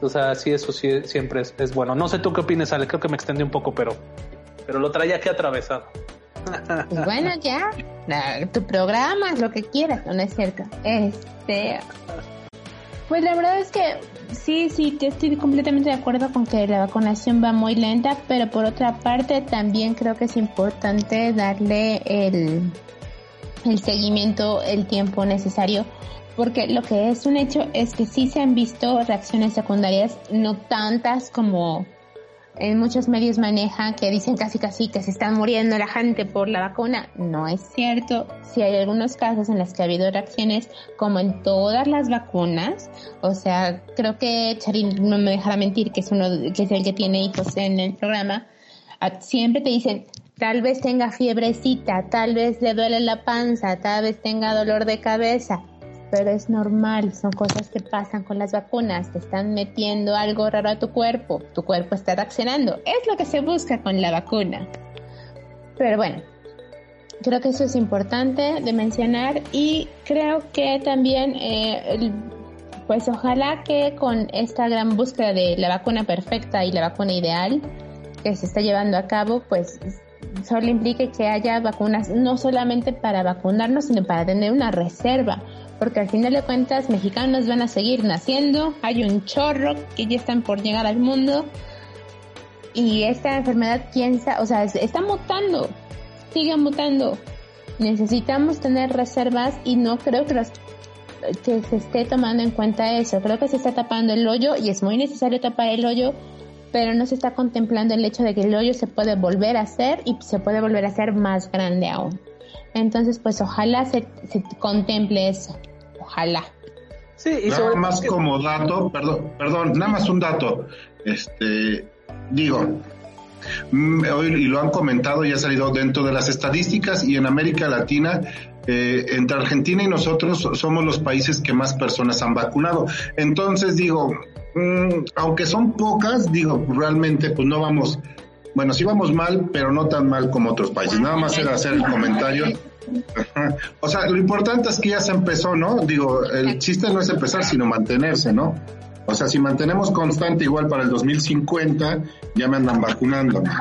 O sea, sí eso sí siempre es, es bueno. No sé tú qué opinas, Ale, creo que me extendí un poco, pero pero lo traía aquí atravesado. Pues bueno, ya, tu programa, lo que quieras, no es cierto. Este, pues la verdad es que sí, sí, estoy completamente de acuerdo con que la vacunación va muy lenta, pero por otra parte también creo que es importante darle el, el seguimiento, el tiempo necesario, porque lo que es un hecho es que sí se han visto reacciones secundarias, no tantas como en muchos medios manejan que dicen casi casi que se están muriendo la gente por la vacuna. No es cierto. Si hay algunos casos en los que ha habido reacciones, como en todas las vacunas, o sea, creo que Charín no me dejará mentir, que es uno, que es el que tiene hijos en el programa, siempre te dicen, tal vez tenga fiebrecita, tal vez le duele la panza, tal vez tenga dolor de cabeza pero es normal, son cosas que pasan con las vacunas, te están metiendo algo raro a tu cuerpo, tu cuerpo está reaccionando, es lo que se busca con la vacuna. Pero bueno, creo que eso es importante de mencionar y creo que también, eh, pues ojalá que con esta gran búsqueda de la vacuna perfecta y la vacuna ideal que se está llevando a cabo, pues solo implique que haya vacunas no solamente para vacunarnos, sino para tener una reserva porque al final de cuentas mexicanos van a seguir naciendo, hay un chorro que ya están por llegar al mundo y esta enfermedad piensa, o sea, está mutando, sigue mutando. Necesitamos tener reservas y no creo que, que se esté tomando en cuenta eso. Creo que se está tapando el hoyo y es muy necesario tapar el hoyo, pero no se está contemplando el hecho de que el hoyo se puede volver a hacer y se puede volver a hacer más grande aún. Entonces, pues ojalá se, se contemple eso. Ojalá. Sí, y nada más como dato, perdón, perdón, nada más un dato. Este, digo, mm, hoy y lo han comentado y ha salido dentro de las estadísticas y en América Latina eh, entre Argentina y nosotros somos los países que más personas han vacunado. Entonces digo, mm, aunque son pocas, digo, realmente pues no vamos, bueno, sí vamos mal, pero no tan mal como otros países. Nada más era hacer el comentario o sea, lo importante es que ya se empezó, ¿no? Digo, el chiste no es empezar, sino mantenerse, ¿no? O sea, si mantenemos constante igual para el 2050, ya me andan vacunando.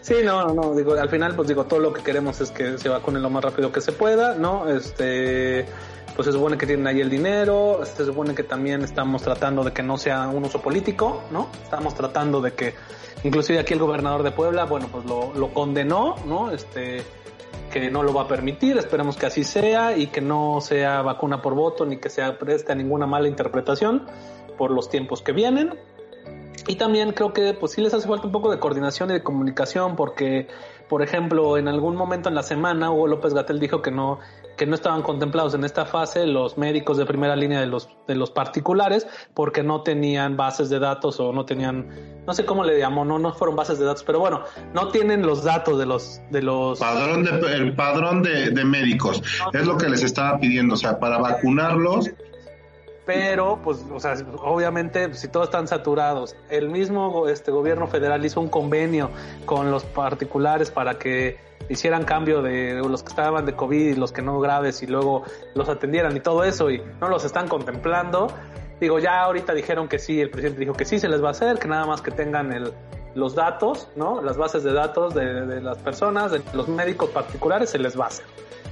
Sí, no, no, digo, al final, pues digo, todo lo que queremos es que se vacunen lo más rápido que se pueda, ¿no? Este, pues se supone que tienen ahí el dinero, se supone que también estamos tratando de que no sea un uso político, ¿no? Estamos tratando de que Inclusive aquí el gobernador de Puebla, bueno, pues lo, condenó, ¿no? Este, que no lo va a permitir, esperemos que así sea y que no sea vacuna por voto ni que sea preste a ninguna mala interpretación por los tiempos que vienen. Y también creo que pues sí les hace falta un poco de coordinación y de comunicación porque por ejemplo, en algún momento en la semana Hugo López Gatel dijo que no que no estaban contemplados en esta fase los médicos de primera línea de los de los particulares porque no tenían bases de datos o no tenían no sé cómo le llamó, no no fueron bases de datos, pero bueno, no tienen los datos de los de los padrón de, el padrón de, de médicos. es lo que les estaba pidiendo, o sea, para vacunarlos pero pues, o sea, obviamente si todos están saturados, el mismo este gobierno federal hizo un convenio con los particulares para que hicieran cambio de los que estaban de COVID y los que no graves y luego los atendieran y todo eso y no los están contemplando. Digo, ya ahorita dijeron que sí, el presidente dijo que sí se les va a hacer, que nada más que tengan el, los datos, ¿no? Las bases de datos de, las personas, de los médicos particulares, se les va a hacer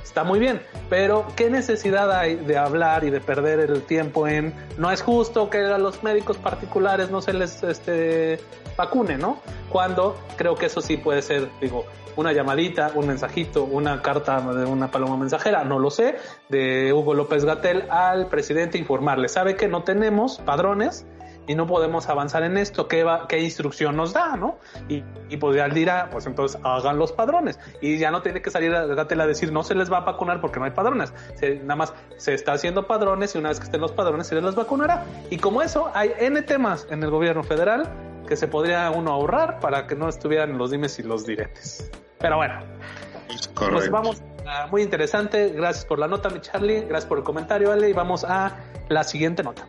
está muy bien, pero ¿qué necesidad hay de hablar y de perder el tiempo en no es justo que a los médicos particulares no se les este, vacune, ¿no? Cuando creo que eso sí puede ser, digo, una llamadita, un mensajito, una carta de una paloma mensajera, no lo sé, de Hugo López Gatel al presidente informarle, sabe que no tenemos padrones, y no podemos avanzar en esto, ¿qué, va, qué instrucción nos da, no? Y, y pues ya dirá, pues entonces hagan los padrones. Y ya no tiene que salir a Gatel a decir, no se les va a vacunar porque no hay padrones. nada más se está haciendo padrones y una vez que estén los padrones se les vacunará. Y como eso, hay N temas en el gobierno federal que se podría uno ahorrar para que no estuvieran los dimes y los diretes. Pero bueno, pues vamos muy interesante. Gracias por la nota, mi Charlie. Gracias por el comentario, Ale. Y vamos a la siguiente nota.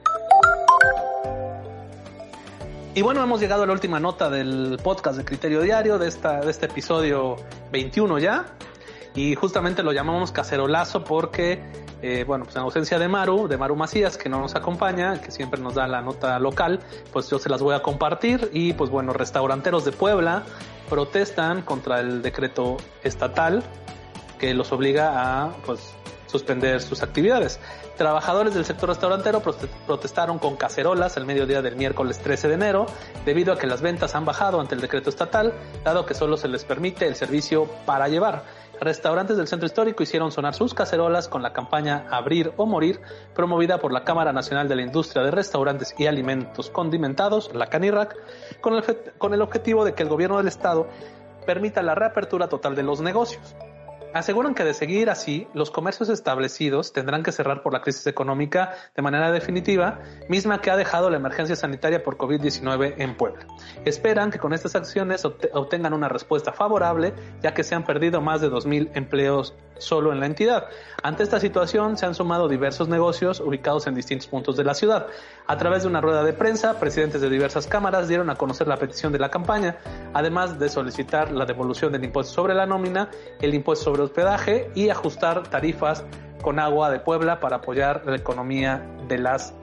Y bueno, hemos llegado a la última nota del podcast de Criterio Diario, de, esta, de este episodio 21 ya. Y justamente lo llamamos cacerolazo porque, eh, bueno, pues en ausencia de Maru, de Maru Macías, que no nos acompaña, que siempre nos da la nota local, pues yo se las voy a compartir. Y pues bueno, restauranteros de Puebla protestan contra el decreto estatal que los obliga a, pues, suspender sus actividades. Trabajadores del sector restaurantero protestaron con cacerolas el mediodía del miércoles 13 de enero debido a que las ventas han bajado ante el decreto estatal, dado que solo se les permite el servicio para llevar. Restaurantes del centro histórico hicieron sonar sus cacerolas con la campaña Abrir o Morir, promovida por la Cámara Nacional de la Industria de Restaurantes y Alimentos Condimentados, la CANIRAC, con el, con el objetivo de que el gobierno del estado permita la reapertura total de los negocios. Aseguran que de seguir así, los comercios establecidos tendrán que cerrar por la crisis económica de manera definitiva, misma que ha dejado la emergencia sanitaria por COVID-19 en Puebla. Esperan que con estas acciones obtengan una respuesta favorable, ya que se han perdido más de 2.000 empleos solo en la entidad. Ante esta situación se han sumado diversos negocios ubicados en distintos puntos de la ciudad. A través de una rueda de prensa, presidentes de diversas cámaras dieron a conocer la petición de la campaña, además de solicitar la devolución del impuesto sobre la nómina, el impuesto sobre hospedaje y ajustar tarifas con agua de Puebla para apoyar la economía de las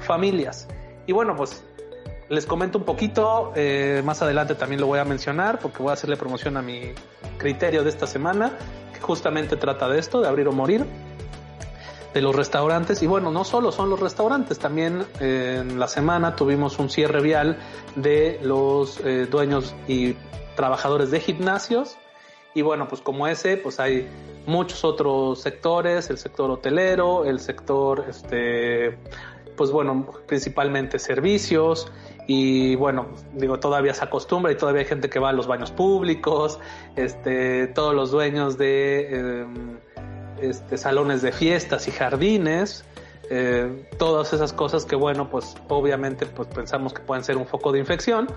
familias. Y bueno, pues les comento un poquito, eh, más adelante también lo voy a mencionar porque voy a hacerle promoción a mi criterio de esta semana, que justamente trata de esto, de abrir o morir, de los restaurantes. Y bueno, no solo son los restaurantes, también eh, en la semana tuvimos un cierre vial de los eh, dueños y trabajadores de gimnasios. Y bueno, pues como ese, pues hay muchos otros sectores, el sector hotelero, el sector, este, pues bueno, principalmente servicios, y bueno, digo, todavía se acostumbra y todavía hay gente que va a los baños públicos, este, todos los dueños de em, este, salones de fiestas y jardines, eh, todas esas cosas que bueno, pues obviamente pues pensamos que pueden ser un foco de infección.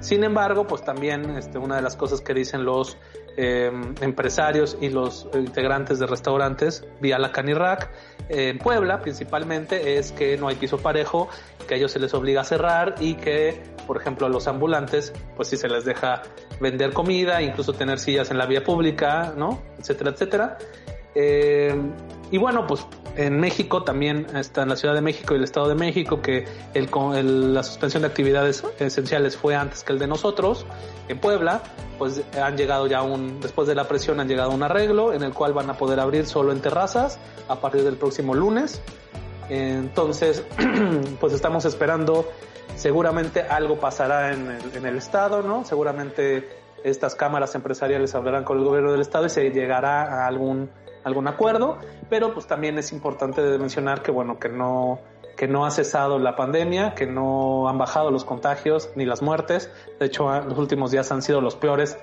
Sin embargo, pues también este, una de las cosas que dicen los em, empresarios y los integrantes de restaurantes vía la Canirac en Puebla principalmente es que no hay piso parejo que a ellos se les obliga a cerrar y que, por ejemplo, a los ambulantes, pues sí se les deja vender comida, incluso tener sillas en la vía pública, ¿no? Etcétera, etcétera. Eh, y bueno, pues en México también está en la Ciudad de México y el Estado de México que el, la suspensión de actividades esenciales fue antes que el de nosotros. En Puebla, pues han llegado ya un, después de la presión han llegado a un arreglo en el cual van a poder abrir solo en terrazas a partir del próximo lunes. Entonces, pues estamos esperando, seguramente algo pasará en el, en el Estado, ¿no? Seguramente estas cámaras empresariales hablarán con el gobierno del Estado y se llegará a algún, algún acuerdo, pero pues también es importante mencionar que, bueno, que no, que no ha cesado la pandemia, que no han bajado los contagios ni las muertes. De hecho, los últimos días han sido los peores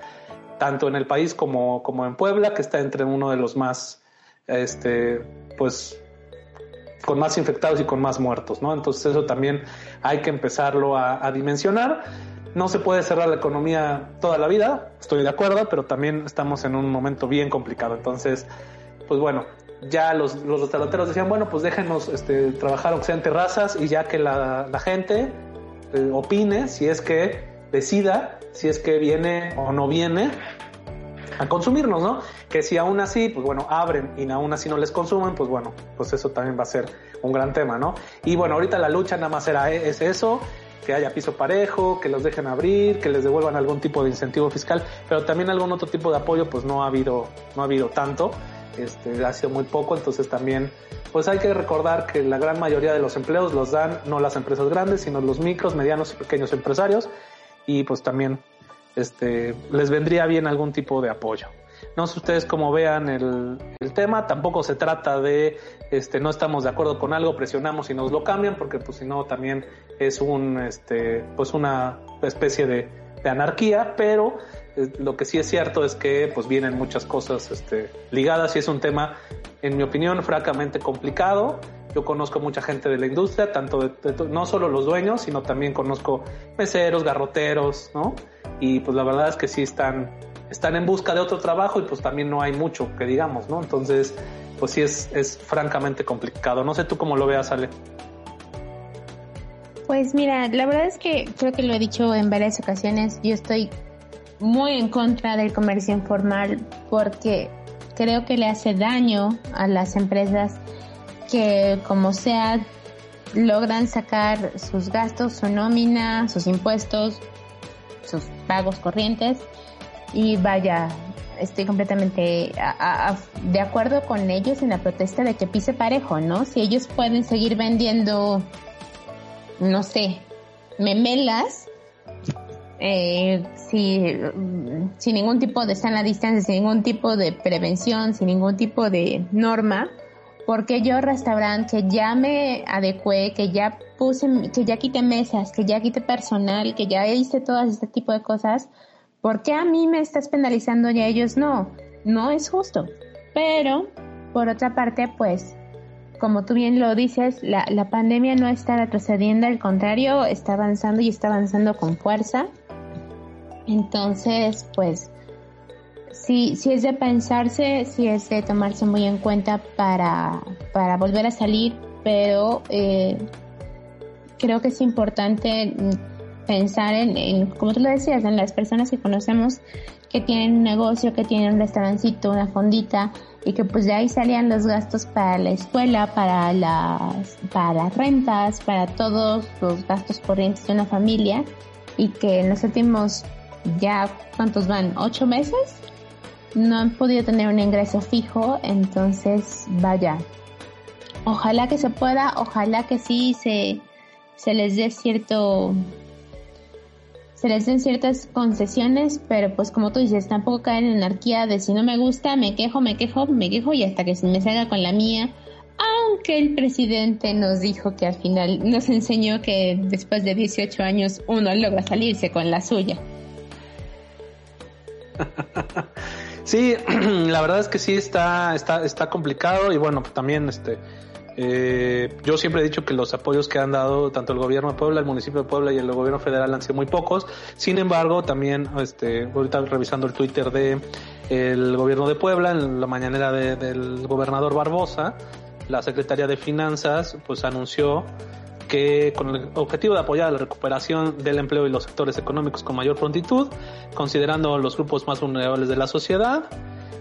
tanto en el país como, como en Puebla, que está entre uno de los más, este, pues, con más infectados y con más muertos, ¿no? Entonces eso también hay que empezarlo a, dimensionar. No se puede cerrar la economía toda la vida, estoy de acuerdo, pero también estamos en un momento bien complicado. Entonces, pues bueno, ya los, los restauranteros decían, bueno, pues déjenos este, trabajar aunque sea en terrazas y ya que la, la gente eh, opine si es que decida si es que viene o no viene a consumirnos, ¿no? Que si aún así, pues bueno, abren y aún así no les consumen, pues bueno, pues eso también va a ser un gran tema, ¿no? Y bueno, ahorita la lucha nada más era, es eso, que haya piso parejo, que los dejen abrir, que les devuelvan algún tipo de incentivo fiscal, pero también algún otro tipo de apoyo, pues no ha habido, no ha habido tanto, este, ha sido muy poco, entonces también, pues hay que recordar que la gran mayoría de los empleos los dan no las empresas grandes, sino los micros, medianos y pequeños empresarios, y pues también este, les vendría bien algún tipo de apoyo. No sé ustedes cómo vean el, el, tema, tampoco se trata de, este, no estamos de acuerdo con algo, presionamos y nos lo cambian, porque pues si no también es un, este, pues una especie de, de anarquía, pero eh, lo que sí es cierto es que pues vienen muchas cosas este, ligadas y es un tema, en mi opinión, francamente complicado yo conozco mucha gente de la industria, tanto de, no solo los dueños, sino también conozco meseros, garroteros, ¿no? Y pues la verdad es que sí están, están en busca de otro trabajo y pues también no hay mucho que digamos, ¿no? Entonces, pues sí es, es francamente complicado. No sé tú cómo lo veas, Ale. Pues mira, la verdad es que creo que lo he dicho en varias ocasiones, yo estoy muy en contra del comercio informal porque creo que le hace daño a las empresas que como sea logran sacar sus gastos, su nómina, sus impuestos, sus pagos corrientes y vaya, estoy completamente de acuerdo con ellos en la protesta de que pise parejo, ¿no? Si ellos pueden seguir vendiendo, no sé, memelas, eh, si, sin ningún tipo de sana distancia, sin ningún tipo de prevención, sin ningún tipo de norma, porque yo restaurante que ya me adecué, que ya puse, que ya quité mesas, que ya quité personal, que ya hice todo este tipo de cosas, ¿por qué a mí me estás penalizando y a ellos no? No es justo. Pero, por otra parte, pues, como tú bien lo dices, la, la pandemia no está retrocediendo, al contrario, está avanzando y está avanzando con fuerza. Entonces, pues, sí, sí es de pensarse, sí es de tomarse muy en cuenta para, para volver a salir, pero eh, creo que es importante pensar en, como tú lo decías, en las personas que conocemos que tienen un negocio, que tienen un restaurancito, una fondita, y que pues de ahí salían los gastos para la escuela, para las, para las rentas, para todos los gastos corrientes de una familia, y que en los últimos ya, ¿cuántos van? ¿Ocho meses? no han podido tener un ingreso fijo, entonces vaya. Ojalá que se pueda, ojalá que sí se, se les dé cierto se les den ciertas concesiones, pero pues como tú dices, tampoco caen en anarquía de si no me gusta, me quejo, me quejo, me quejo y hasta que se me salga con la mía. Aunque el presidente nos dijo que al final nos enseñó que después de 18 años uno logra salirse con la suya. Sí, la verdad es que sí está, está, está complicado y bueno, también este, eh, yo siempre he dicho que los apoyos que han dado tanto el gobierno de Puebla, el municipio de Puebla y el gobierno federal han sido muy pocos. Sin embargo, también, este, ahorita revisando el Twitter de el gobierno de Puebla, en la mañanera del gobernador Barbosa, la Secretaría de Finanzas, pues anunció que con el objetivo de apoyar la recuperación del empleo y los sectores económicos con mayor prontitud, considerando los grupos más vulnerables de la sociedad,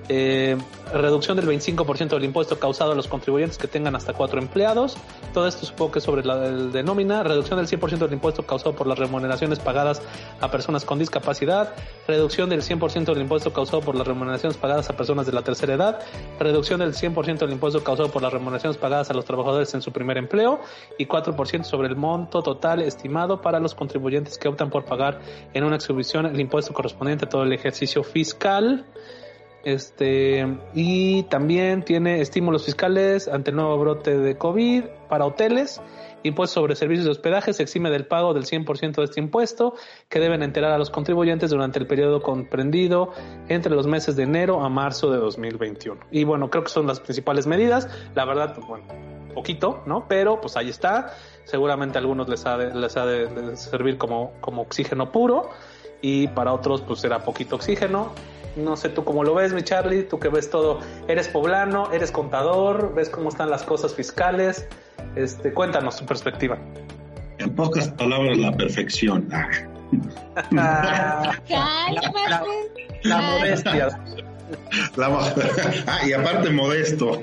eh, reducción del 25% del impuesto causado a los contribuyentes que tengan hasta cuatro empleados. Todo esto supongo que es sobre la de nómina. Reducción del 100% del impuesto causado por las remuneraciones pagadas a personas con discapacidad. Reducción del 100% del impuesto causado por las remuneraciones pagadas a personas de la tercera edad. Reducción del 100% del impuesto causado por las remuneraciones pagadas a los trabajadores en su primer empleo. Y 4% sobre el monto total estimado para los contribuyentes que optan por pagar en una exhibición el impuesto correspondiente a todo el ejercicio fiscal. Este, y también tiene estímulos fiscales ante el nuevo brote de COVID para hoteles Impuesto sobre servicios de hospedaje se exime del pago del 100% de este impuesto que deben enterar a los contribuyentes durante el periodo comprendido entre los meses de enero a marzo de 2021. Y bueno, creo que son las principales medidas. La verdad, pues, bueno, poquito, ¿no? Pero pues ahí está. Seguramente a algunos les ha de, les ha de, servir como, como oxígeno puro y para otros pues será poquito oxígeno. No sé tú cómo lo ves, mi Charlie, tú que ves todo, eres poblano, eres contador, ves cómo están las cosas fiscales. Este, cuéntanos tu perspectiva. En pocas palabras, la perfección. la, modestia. ah, y aparte modesto.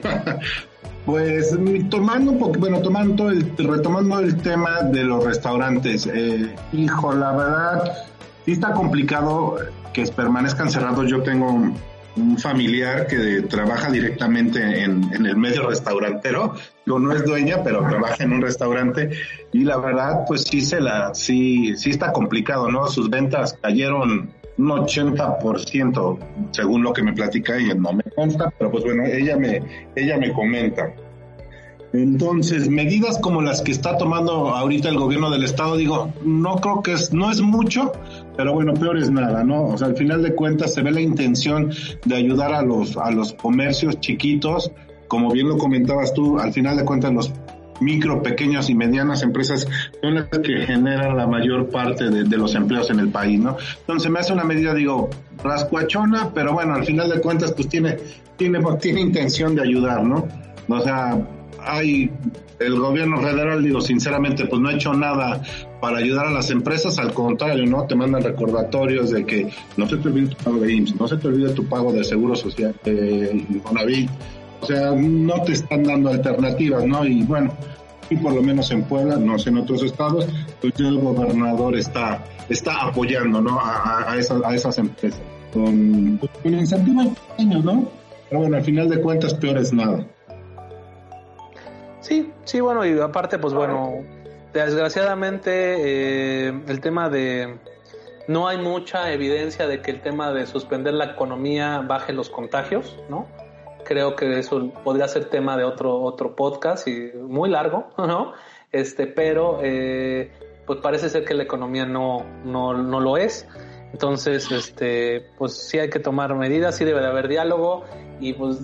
Pues tomando un poco, bueno, tomando el, retomando el tema de los restaurantes, eh, hijo, la verdad, sí está complicado que permanezcan cerrados. Yo tengo un familiar que trabaja directamente en, el medio restaurantero, no, no es dueña, pero trabaja en un restaurante y la verdad, pues sí se la, sí, sí está complicado, ¿no? Sus ventas cayeron un 80%, según lo que me platica ella, no me consta, pero pues bueno, ella me, ella me comenta. Entonces, medidas como las que está tomando ahorita el gobierno del estado, digo, no creo que es, no es mucho, pero bueno, peor es nada, ¿no? O sea, al final de cuentas se ve la intención de ayudar a los, a los comercios chiquitos, como bien lo comentabas tú, al final de cuentas los micro, pequeñas y medianas empresas son las que generan la mayor parte de, los empleos en el país, ¿no? Entonces me hace una medida, digo, rascuachona, pero bueno, al final de cuentas pues tiene, tiene, tiene intención de ayudar, ¿no? O sea, hay el gobierno federal, digo, sinceramente, pues no ha hecho nada para ayudar a las empresas, al contrario, ¿no? Te mandan recordatorios de que no se te olvide tu pago de IMSS, no se te olvide tu pago de Seguro Social, de o sea, no te están dando alternativas, ¿no? Y bueno, y por lo menos en Puebla, no sé en otros estados, pues el gobernador está, está apoyando, ¿no? A, esas, a esas empresas. Con, con incentivos pequeños, ¿no? Pero bueno, al final de cuentas, peor es nada. Sí, sí, bueno, y aparte, pues bueno, desgraciadamente eh, el tema de... No hay mucha evidencia de que el tema de suspender la economía baje los contagios, ¿no? Creo que eso podría ser tema de otro, otro podcast y muy largo, ¿no? Este, pero eh, pues parece ser que la economía no, no, no lo es. Entonces, este, pues sí hay que tomar medidas, sí debe de haber diálogo y pues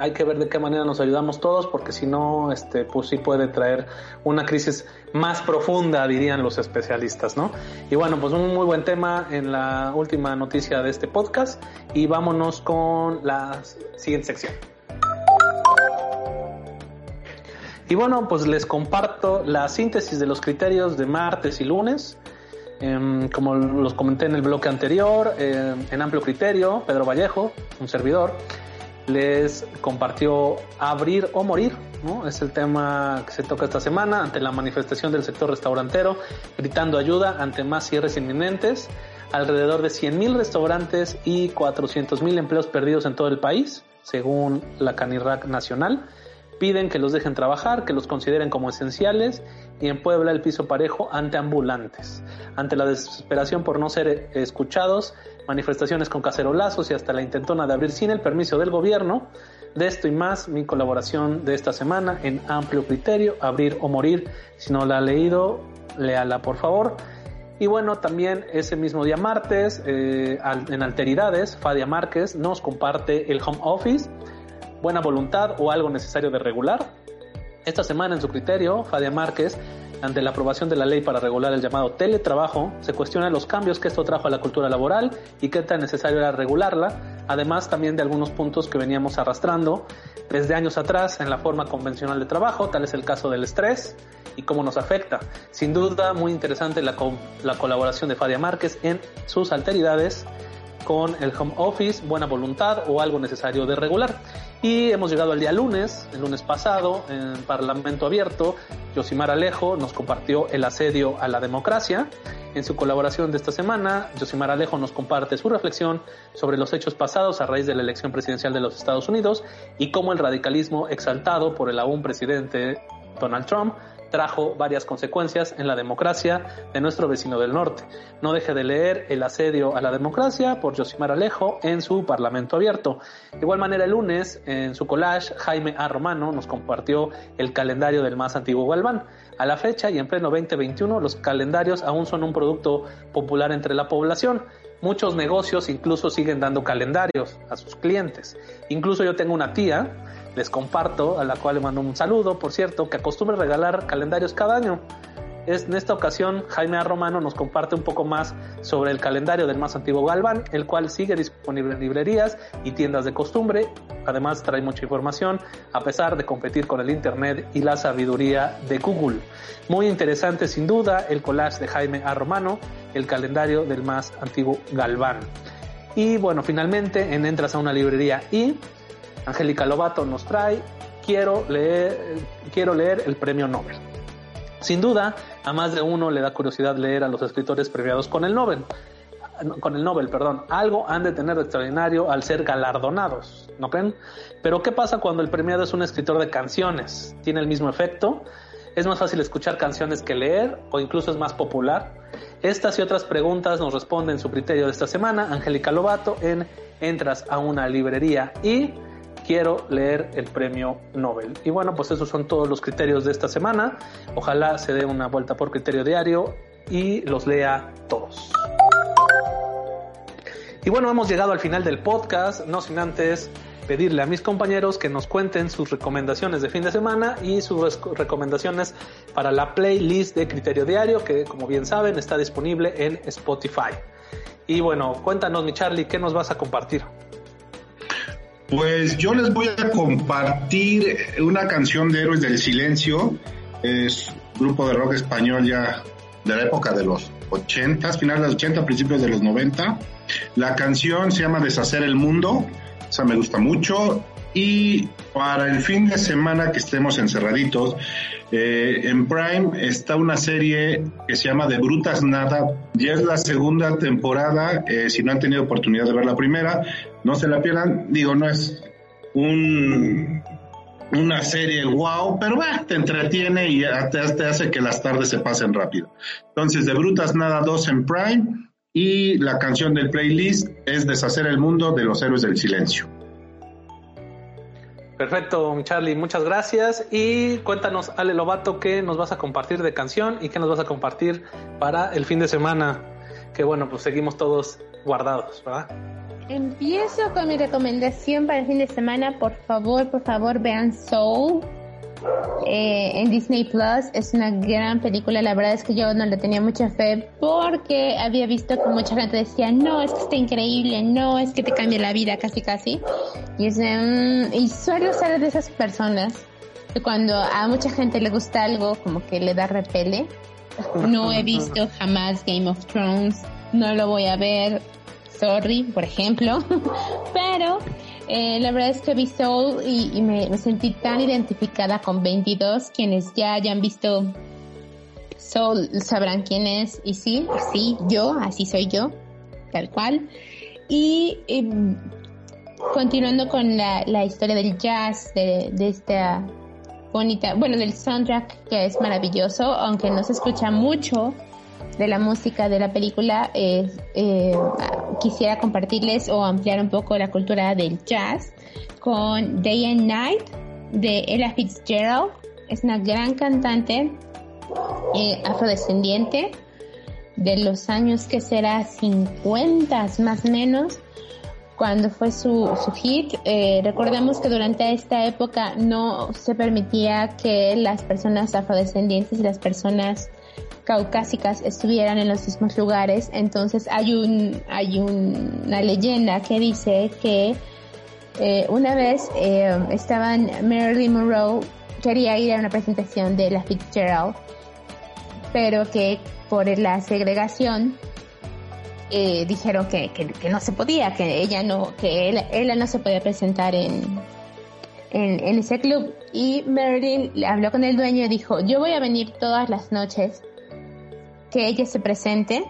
hay que ver de qué manera nos ayudamos todos, porque si no, este, pues sí puede traer una crisis más profunda, dirían los especialistas, ¿no? Y bueno, pues un muy buen tema en la última noticia de este podcast y vámonos con la siguiente sección. Y bueno, pues les comparto la síntesis de los criterios de martes y lunes. Em, como los comenté en el bloque anterior, em, en amplio criterio, Pedro Vallejo, un servidor, les compartió Abrir o Morir, ¿no? Es el tema que se toca esta semana ante la manifestación del sector restaurantero, gritando ayuda ante más cierres inminentes, alrededor de 100.000 restaurantes y 400.000 empleos perdidos en todo el país, según la Canirac Nacional. Piden que los dejen trabajar, que los consideren como esenciales y en Puebla el piso parejo ante ambulantes. Ante la desesperación por no ser escuchados, manifestaciones con cacerolazos y hasta la intentona de abrir sin el permiso del gobierno. De esto y más, mi colaboración de esta semana en amplio criterio, abrir o morir. Si no la ha leído, léala por favor. Y bueno, también ese mismo día martes, eh, en Alteridades, Fadia Márquez nos comparte el home office, buena voluntad o algo necesario de regular. Esta semana en su criterio, Fadia Márquez ante la aprobación de la ley para regular el llamado teletrabajo, se cuestionan los cambios que esto trajo a la cultura laboral y qué tan necesario era regularla, además también de algunos puntos que veníamos arrastrando desde años atrás en la forma convencional de trabajo, tal es el caso del estrés y cómo nos afecta. Sin duda, muy interesante la, la colaboración de Fadia Márquez en sus alteridades con el home office, buena voluntad o algo necesario de regular. Y hemos llegado al día lunes, el lunes pasado, en Parlamento Abierto, Yosimar Alejo nos compartió el asedio a la democracia. En su colaboración de esta semana, Yosimar Alejo nos comparte su reflexión sobre los hechos pasados a raíz de la elección presidencial de los Estados Unidos y cómo el radicalismo exaltado por el aún presidente Donald Trump trajo varias consecuencias en la democracia de nuestro vecino del norte. No deje de leer El asedio a la democracia por Josimar Alejo en su Parlamento Abierto. De igual manera, el lunes, en su collage, Jaime A. Romano nos compartió el calendario del más antiguo Galván. A la fecha y en pleno 2021, los calendarios aún son un producto popular entre la población. Muchos negocios incluso siguen dando calendarios a sus clientes. Incluso yo tengo una tía, les comparto, a la cual le mando un saludo, por cierto, que acostumbra regalar calendarios cada año. Es, en esta ocasión, Jaime A. Romano nos comparte un poco más sobre el calendario del más antiguo Galván, el cual sigue disponible en librerías y tiendas de costumbre. Además, trae mucha información, a pesar de competir con el Internet y la sabiduría de Google. Muy interesante, sin duda, el collage de Jaime A. Romano, el calendario del más antiguo Galván. Y bueno, finalmente, en Entras a una librería y Angélica Lobato nos trae Quiero leer, quiero leer el premio Nobel. Sin duda, a más de uno le da curiosidad leer a los escritores premiados con el Nobel. Con el Nobel, perdón. Algo han de tener de extraordinario al ser galardonados, ¿no creen? Pero ¿qué pasa cuando el premiado es un escritor de canciones? ¿Tiene el mismo efecto? ¿Es más fácil escuchar canciones que leer o incluso es más popular? Estas y otras preguntas nos responde en su criterio de esta semana Angélica Lobato en Entras a una librería y quiero leer el premio Nobel. Y bueno, pues esos son todos los criterios de esta semana. Ojalá se dé una vuelta por criterio diario y los lea todos. Y bueno, hemos llegado al final del podcast, no sin antes pedirle a mis compañeros que nos cuenten sus recomendaciones de fin de semana y sus recomendaciones para la playlist de Criterio Diario, que como bien saben está disponible en Spotify. Y bueno, cuéntanos mi Charlie, ¿qué nos vas a compartir? Pues yo les voy a compartir una canción de Héroes del Silencio. Es un grupo de rock español ya de la época de los 80, finales de los 80, principios de los 90. La canción se llama Deshacer el Mundo. Esa me gusta mucho. Y para el fin de semana que estemos encerraditos, eh, en Prime está una serie que se llama De Brutas Nada. Ya es la segunda temporada. Eh, si no han tenido oportunidad de ver la primera, no se la pierdan. Digo, no es un, una serie wow, pero te entretiene y te, hace que las tardes se pasen rápido. Entonces, De Brutas Nada 2 en Prime. Y la canción del playlist es Deshacer el Mundo de los Héroes del Silencio. Perfecto, Charlie, muchas gracias. Y cuéntanos, Ale Lobato, qué nos vas a compartir de canción y qué nos vas a compartir para el fin de semana. Que bueno, pues seguimos todos guardados, ¿verdad? Empiezo con mi recomendación para el fin de semana. Por favor, por favor, vean Soul eh, en Disney Plus. Es una gran película. La verdad es que yo no le tenía mucha fe porque había visto que mucha gente decía, no, es que está increíble, no, es que te cambia la vida casi casi. Y, es, mm, y suelo ser de esas personas que cuando a mucha gente le gusta algo, como que le da repele. No he visto jamás Game of Thrones, no lo voy a ver, sorry, por ejemplo. Pero eh, la verdad es que vi Soul y, me, sentí tan identificada con 22. Quienes ya hayan visto Soul sabrán quién es. Y sí, así yo, así soy yo, tal cual. Y continuando con la, historia del jazz, de, de esta bonita, bueno, del soundtrack que es maravilloso, aunque no se escucha mucho de la música de la película, eh, eh, quisiera compartirles o ampliar un poco la cultura del jazz con Day and Night de Ella Fitzgerald. Es una gran cantante eh, afrodescendiente de los años que será 50 más menos cuando fue su, su hit. Recordemos que durante esta época no se permitía que las personas afrodescendientes y las personas caucásicas estuvieran en los mismos lugares. Entonces hay un hay una leyenda que dice que eh, una vez eh, estaban Marilyn Monroe quería ir a una presentación de la Fitzgerald, pero que por la segregación eh, dijeron que, que, no se podía, que ella no, que él, no se podía presentar en, en, en, ese club. Y Marilyn habló con el dueño y dijo, yo voy a venir todas las noches que ella se presente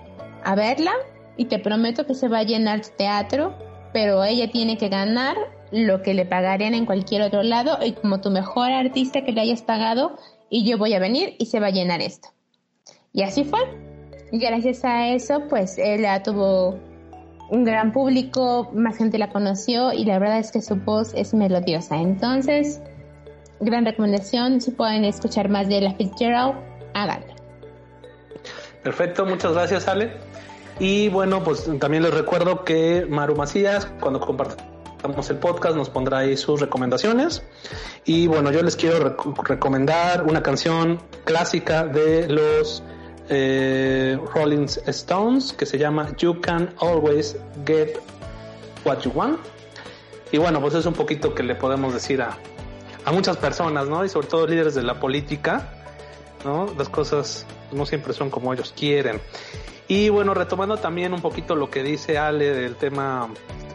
a verla y te prometo que se va a llenar tu teatro, pero ella tiene que ganar lo que le pagarían en cualquier otro lado y como tu mejor artista que le hayas pagado, y yo voy a venir y se va a llenar esto. Y así fue. Gracias a eso, pues él tuvo un gran público, más gente la conoció y la verdad es que su voz es melodiosa. Entonces, gran recomendación, si pueden escuchar más de la Fitzgerald, háganlo. Perfecto, muchas gracias Ale. Y bueno, pues también les recuerdo que Maru Macías, cuando compartamos el podcast, nos pondrá ahí sus recomendaciones. Y bueno, yo les quiero recomendar una canción clásica de los eh, Rolling Stones que se llama You Can Always Get What You Want. Y bueno, pues es un poquito que le podemos decir a, a muchas personas, ¿no? Y sobre todo líderes de la política, ¿no? Las cosas no siempre son como ellos quieren. Y bueno, retomando también un poquito lo que dice Ale del tema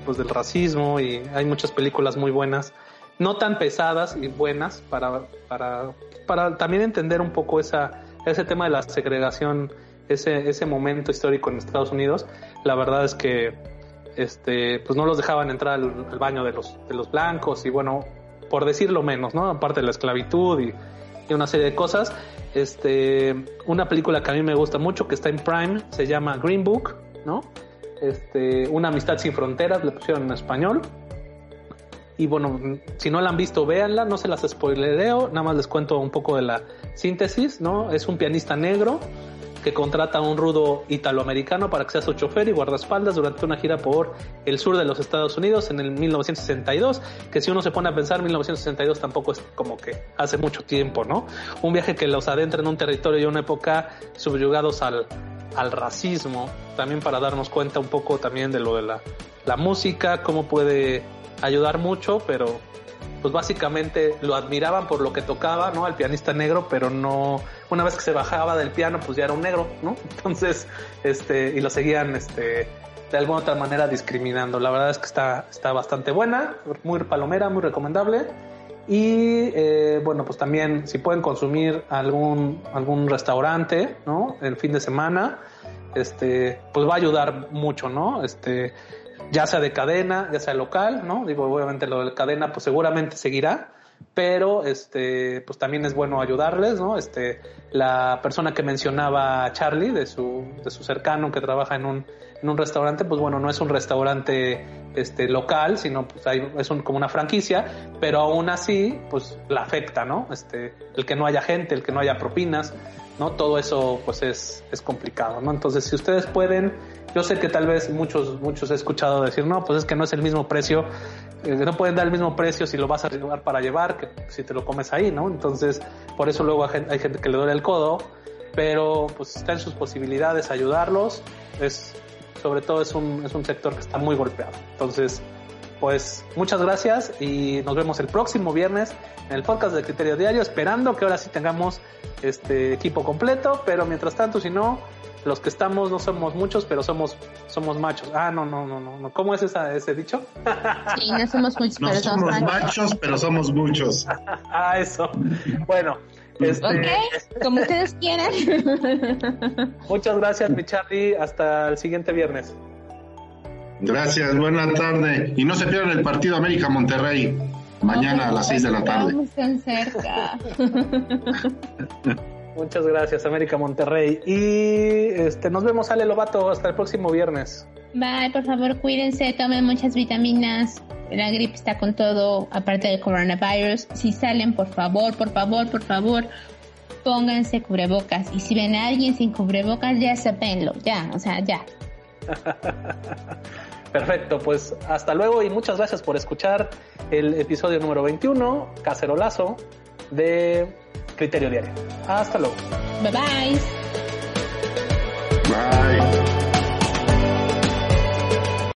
pues del racismo y hay muchas películas muy buenas, no tan pesadas y buenas para, para, para también entender un poco esa ese tema de la segregación, ese, ese momento histórico en Estados Unidos, la verdad es que este, pues no los dejaban entrar al, baño de los, de los blancos y bueno, por decirlo menos, ¿no? Aparte de la esclavitud y, y, una serie de cosas. Este, una película que a mí me gusta mucho, que está en Prime, se llama Green Book, ¿no? Este, una amistad sin fronteras, le pusieron en español. Y bueno, si no la han visto, véanla, no se las spoilereo, nada más les cuento un poco de la síntesis, ¿no? Es un pianista negro que contrata a un rudo italoamericano para que sea su chofer y guardaespaldas durante una gira por el sur de los Estados Unidos en el 1962, que si uno se pone a pensar, 1962 tampoco es como que hace mucho tiempo, ¿no? Un viaje que los adentra en un territorio y una época subyugados al, al racismo, también para darnos cuenta un poco también de lo de la, la música, cómo puede ayudar mucho, pero pues básicamente lo admiraban por lo que tocaba, ¿no? Al pianista negro, pero no, una vez que se bajaba del piano, pues ya era un negro, ¿no? Entonces, este, y lo seguían, este, de alguna otra manera discriminando. La verdad es que está, está bastante buena, muy palomera, muy recomendable. Y eh, bueno, pues también si pueden consumir algún, algún restaurante, ¿no? El fin de semana, este, pues va a ayudar mucho, ¿no? Este, ya sea de cadena, ya sea local, ¿no? Digo, obviamente lo de cadena pues seguramente seguirá, pero este pues también es bueno ayudarles, ¿no? Este la persona que mencionaba Charlie de su de su cercano que trabaja en un en un restaurante, pues bueno, no es un restaurante este local, sino pues hay, es un, como una franquicia, pero aún así pues la afecta, ¿no? Este el que no haya gente, el que no haya propinas, ¿no? Todo eso pues es es complicado, ¿no? Entonces, si ustedes pueden yo sé que tal vez muchos, muchos he escuchado decir, no, pues es que no es el mismo precio, eh, no pueden dar el mismo precio si lo vas a llevar para llevar que si te lo comes ahí, ¿no? Entonces, por eso luego hay gente que le duele el codo, pero pues está en sus posibilidades ayudarlos, es, sobre todo es un, es un sector que está muy golpeado. Entonces, pues muchas gracias y nos vemos el próximo viernes en el podcast de Criterio Diario, esperando que ahora sí tengamos este equipo completo, pero mientras tanto, si no, los que estamos no somos muchos, pero somos somos machos. Ah, no, no, no, no. ¿Cómo es esa, ese dicho? Sí, no somos muchos, no pero somos machos, pero somos muchos. ah, eso. Bueno. Este... Ok, como ustedes quieran. Muchas gracias, mi Charlie. Hasta el siguiente viernes. Gracias, buena tarde. Y no se pierdan el partido América Monterrey. Mañana a las 6 de la tarde. Estamos tan cerca. Muchas gracias, América Monterrey. Y este, nos vemos, Ale Lobato, hasta el próximo viernes. Bye, por favor, cuídense, tomen muchas vitaminas. La gripe está con todo, aparte del coronavirus. Si salen, por favor, por favor, por favor, pónganse cubrebocas. Y si ven a alguien sin cubrebocas, ya sepenlo, ya, o sea, ya. Perfecto, pues hasta luego y muchas gracias por escuchar el episodio número 21, Cacerolazo, de Criterio Diario. Hasta luego. Bye bye. Bye.